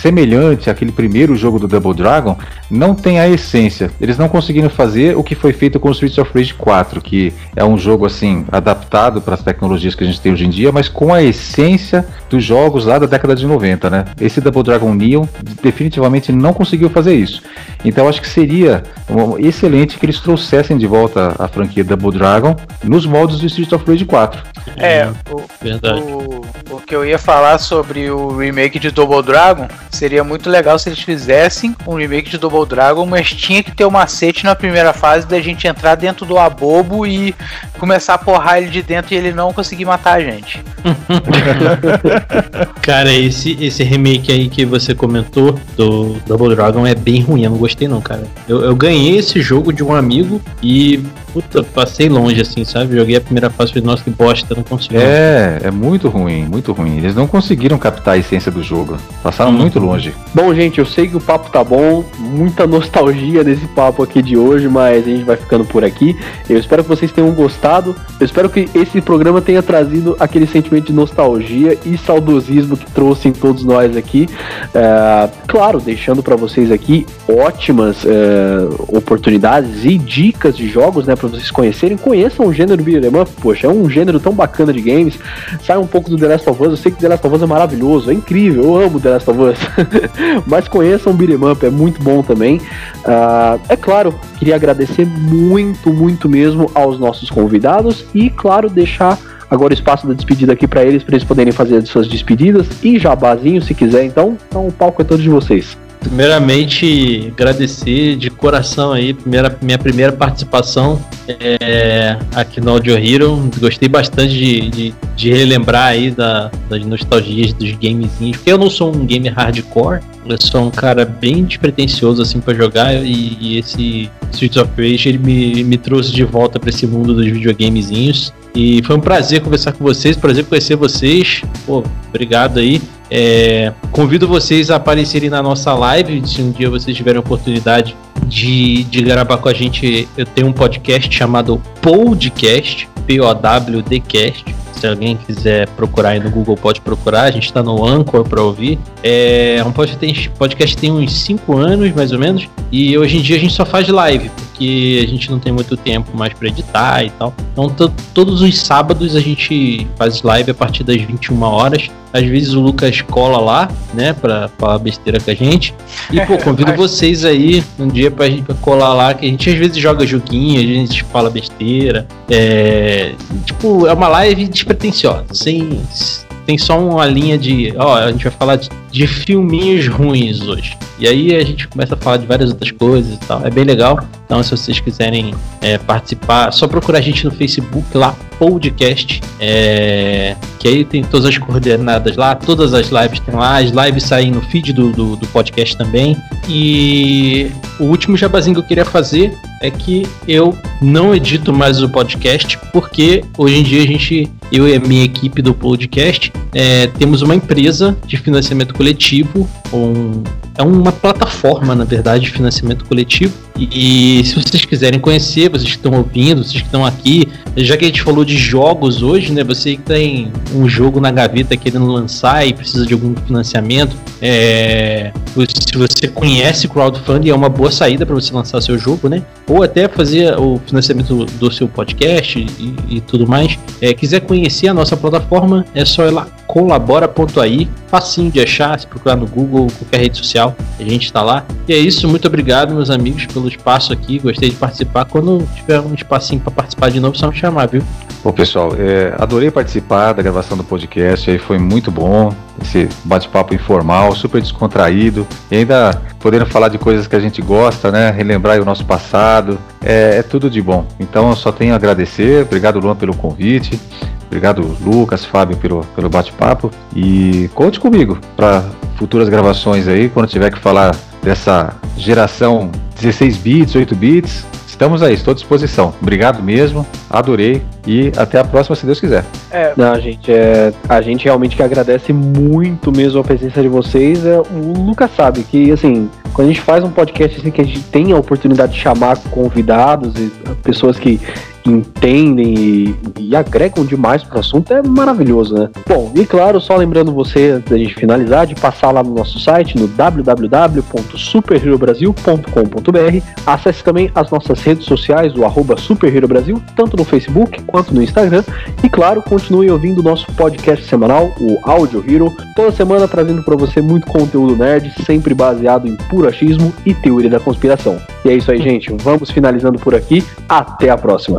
S4: semelhante àquele primeiro jogo do Double Dragon, não tem a essência. Eles não conseguiram fazer o que foi feito com o Streets of Rage 4, que é um jogo assim adaptado para as tecnologias que a gente tem hoje em dia, mas com a essência dos jogos lá da década de 90, né? Esse Double Dragon Neon definitivamente não conseguiu fazer isso. Então eu acho que seria um- excelente que eles trouxessem de volta a franquia Double Dragon nos moldes do Streets of Rage 4.
S3: É, o,
S5: Verdade.
S3: o, o que eu ia falar sobre o remake de Double Dragon seria muito legal se eles fizessem um remake de Double Dragon, mas tinha que ter o macete na primeira fase da gente entrar dentro do abobo e começar a porrar ele de dentro e ele não conseguir matar a gente. [laughs]
S5: Cara, esse, esse remake aí que você comentou do Double Dragon é bem ruim, eu não gostei não, cara. Eu, eu ganhei esse jogo de um amigo e, puta, passei longe assim, sabe? Joguei a primeira fase e falei, nossa, que bosta, não consigo.
S4: É, é muito ruim, muito ruim. Eles não conseguiram captar a essência do jogo. Passaram
S5: Uhum.
S4: muito longe.
S2: Bom, gente, eu sei que o papo tá bom, muita nostalgia nesse papo aqui de hoje, mas a gente vai ficando por aqui. Eu espero que vocês tenham gostado gostado. Eu espero que esse programa tenha trazido aquele sentimento de nostalgia e saudosismo que trouxe em todos nós aqui. É, claro, deixando para vocês aqui ótimas é, oportunidades e dicas de jogos, né, para vocês conhecerem. Conheçam o gênero beat'em up, poxa, é um gênero tão bacana de games. Sai um pouco do The Last of Us. Eu sei que The Last of Us é maravilhoso, é incrível. Eu amo The Last of Us. [laughs] Mas conheçam o beat'em up, é muito bom também. Uh, é claro, queria agradecer muito, muito mesmo aos nossos convidados e, claro, deixar agora o espaço da despedida aqui para eles, para eles poderem fazer as suas despedidas e jabazinho se quiser, então, então o palco é todo de vocês.
S5: Primeiramente, agradecer de coração aí, primeira, minha primeira participação é, aqui no Audio Hero. Gostei bastante de, de, de relembrar aí da, das nostalgias dos gamezinhos, porque eu não sou um gamer hardcore, eu sou um cara bem despretensioso assim para jogar e, e, esse Streets of Rage ele me, me trouxe de volta para esse mundo dos videogamezinhos. E foi um prazer conversar com vocês, prazer conhecer vocês. Pô, obrigado aí. É, convido vocês a aparecerem na nossa live, se um dia vocês tiverem a oportunidade de, de gravar com a gente. Eu tenho um podcast chamado Podcast, P-O-W-D-Cast se alguém quiser procurar aí no Google, pode procurar. A gente está no Anchor para ouvir. É um podcast, podcast tem uns 5 anos, mais ou menos. E hoje em dia a gente só faz live, porque a gente não tem muito tempo mais para editar e tal. Então, todos os sábados a gente faz live a partir das 21 horas. Às vezes o Lucas cola lá, né, pra falar besteira com a gente. E, pô, [laughs] convido vocês aí um dia pra gente colar lá, que a gente às vezes joga joguinho, a gente fala besteira. É. Tipo, é uma live despretensiosa, sem. Tem só uma linha de. Ó, a gente vai falar de, de filminhos ruins hoje. E aí a gente começa a falar de várias outras coisas e tal. É bem legal. Então, se vocês quiserem é, participar, só procurar a gente no Facebook lá, podcast. É, que aí tem todas as coordenadas lá, todas as lives tem lá, as lives saem no feed do, do, do podcast também. E o último jabazinho que eu queria fazer é que eu não edito mais o podcast, porque hoje em dia a gente, eu e a minha equipe do podcast, é, temos uma empresa de financiamento coletivo, um, é uma plataforma, na verdade, de financiamento coletivo. E, e se vocês quiserem conhecer, vocês que estão ouvindo, vocês que estão aqui, já que a gente falou de jogos hoje, né? Você que tem um jogo na gaveta querendo lançar e precisa de algum financiamento, é, se você conhece crowdfunding, é uma boa saída para você lançar seu jogo, né? Ou até fazer o financiamento do seu podcast e, e tudo mais. É, quiser conhecer a nossa plataforma, é só ir lá colabora.ai, facinho de achar, se procurar no Google, qualquer rede social, a gente está lá. E é isso, muito obrigado, meus amigos, pelo espaço aqui. Gostei de participar. Quando tiver um espacinho para participar de novo, só me chamar, viu?
S4: Bom, pessoal, é, adorei participar da gravação do podcast, aí foi muito bom, esse bate-papo informal, super descontraído, e ainda podendo falar de coisas que a gente gosta, né? Relembrar o nosso passado, é, é tudo de bom. Então eu só tenho a agradecer, obrigado Luan pelo convite, obrigado Lucas, Fábio pelo, pelo bate-papo, e conte comigo para futuras gravações aí, quando tiver que falar dessa geração 16 bits, 8 bits, Estamos aí, estou à disposição. Obrigado mesmo, adorei e até a próxima, se Deus quiser.
S2: É. Não, gente, é, a gente realmente que agradece muito mesmo a presença de vocês. É, o Lucas sabe que, assim, quando a gente faz um podcast assim, que a gente tem a oportunidade de chamar convidados e pessoas que entendem e, e agregam demais para o assunto é maravilhoso, né? Bom, e claro, só lembrando você da gente finalizar, de passar lá no nosso site no www.superherobrasil.com.br. Acesse também as nossas redes sociais, o arroba Superhero Brasil, tanto no Facebook quanto no Instagram. E claro, continue ouvindo o nosso podcast semanal, o Audio Hero, toda semana trazendo para você muito conteúdo nerd, sempre baseado em puro achismo e teoria da conspiração. E é isso aí, gente. Vamos finalizando por aqui. Até a próxima.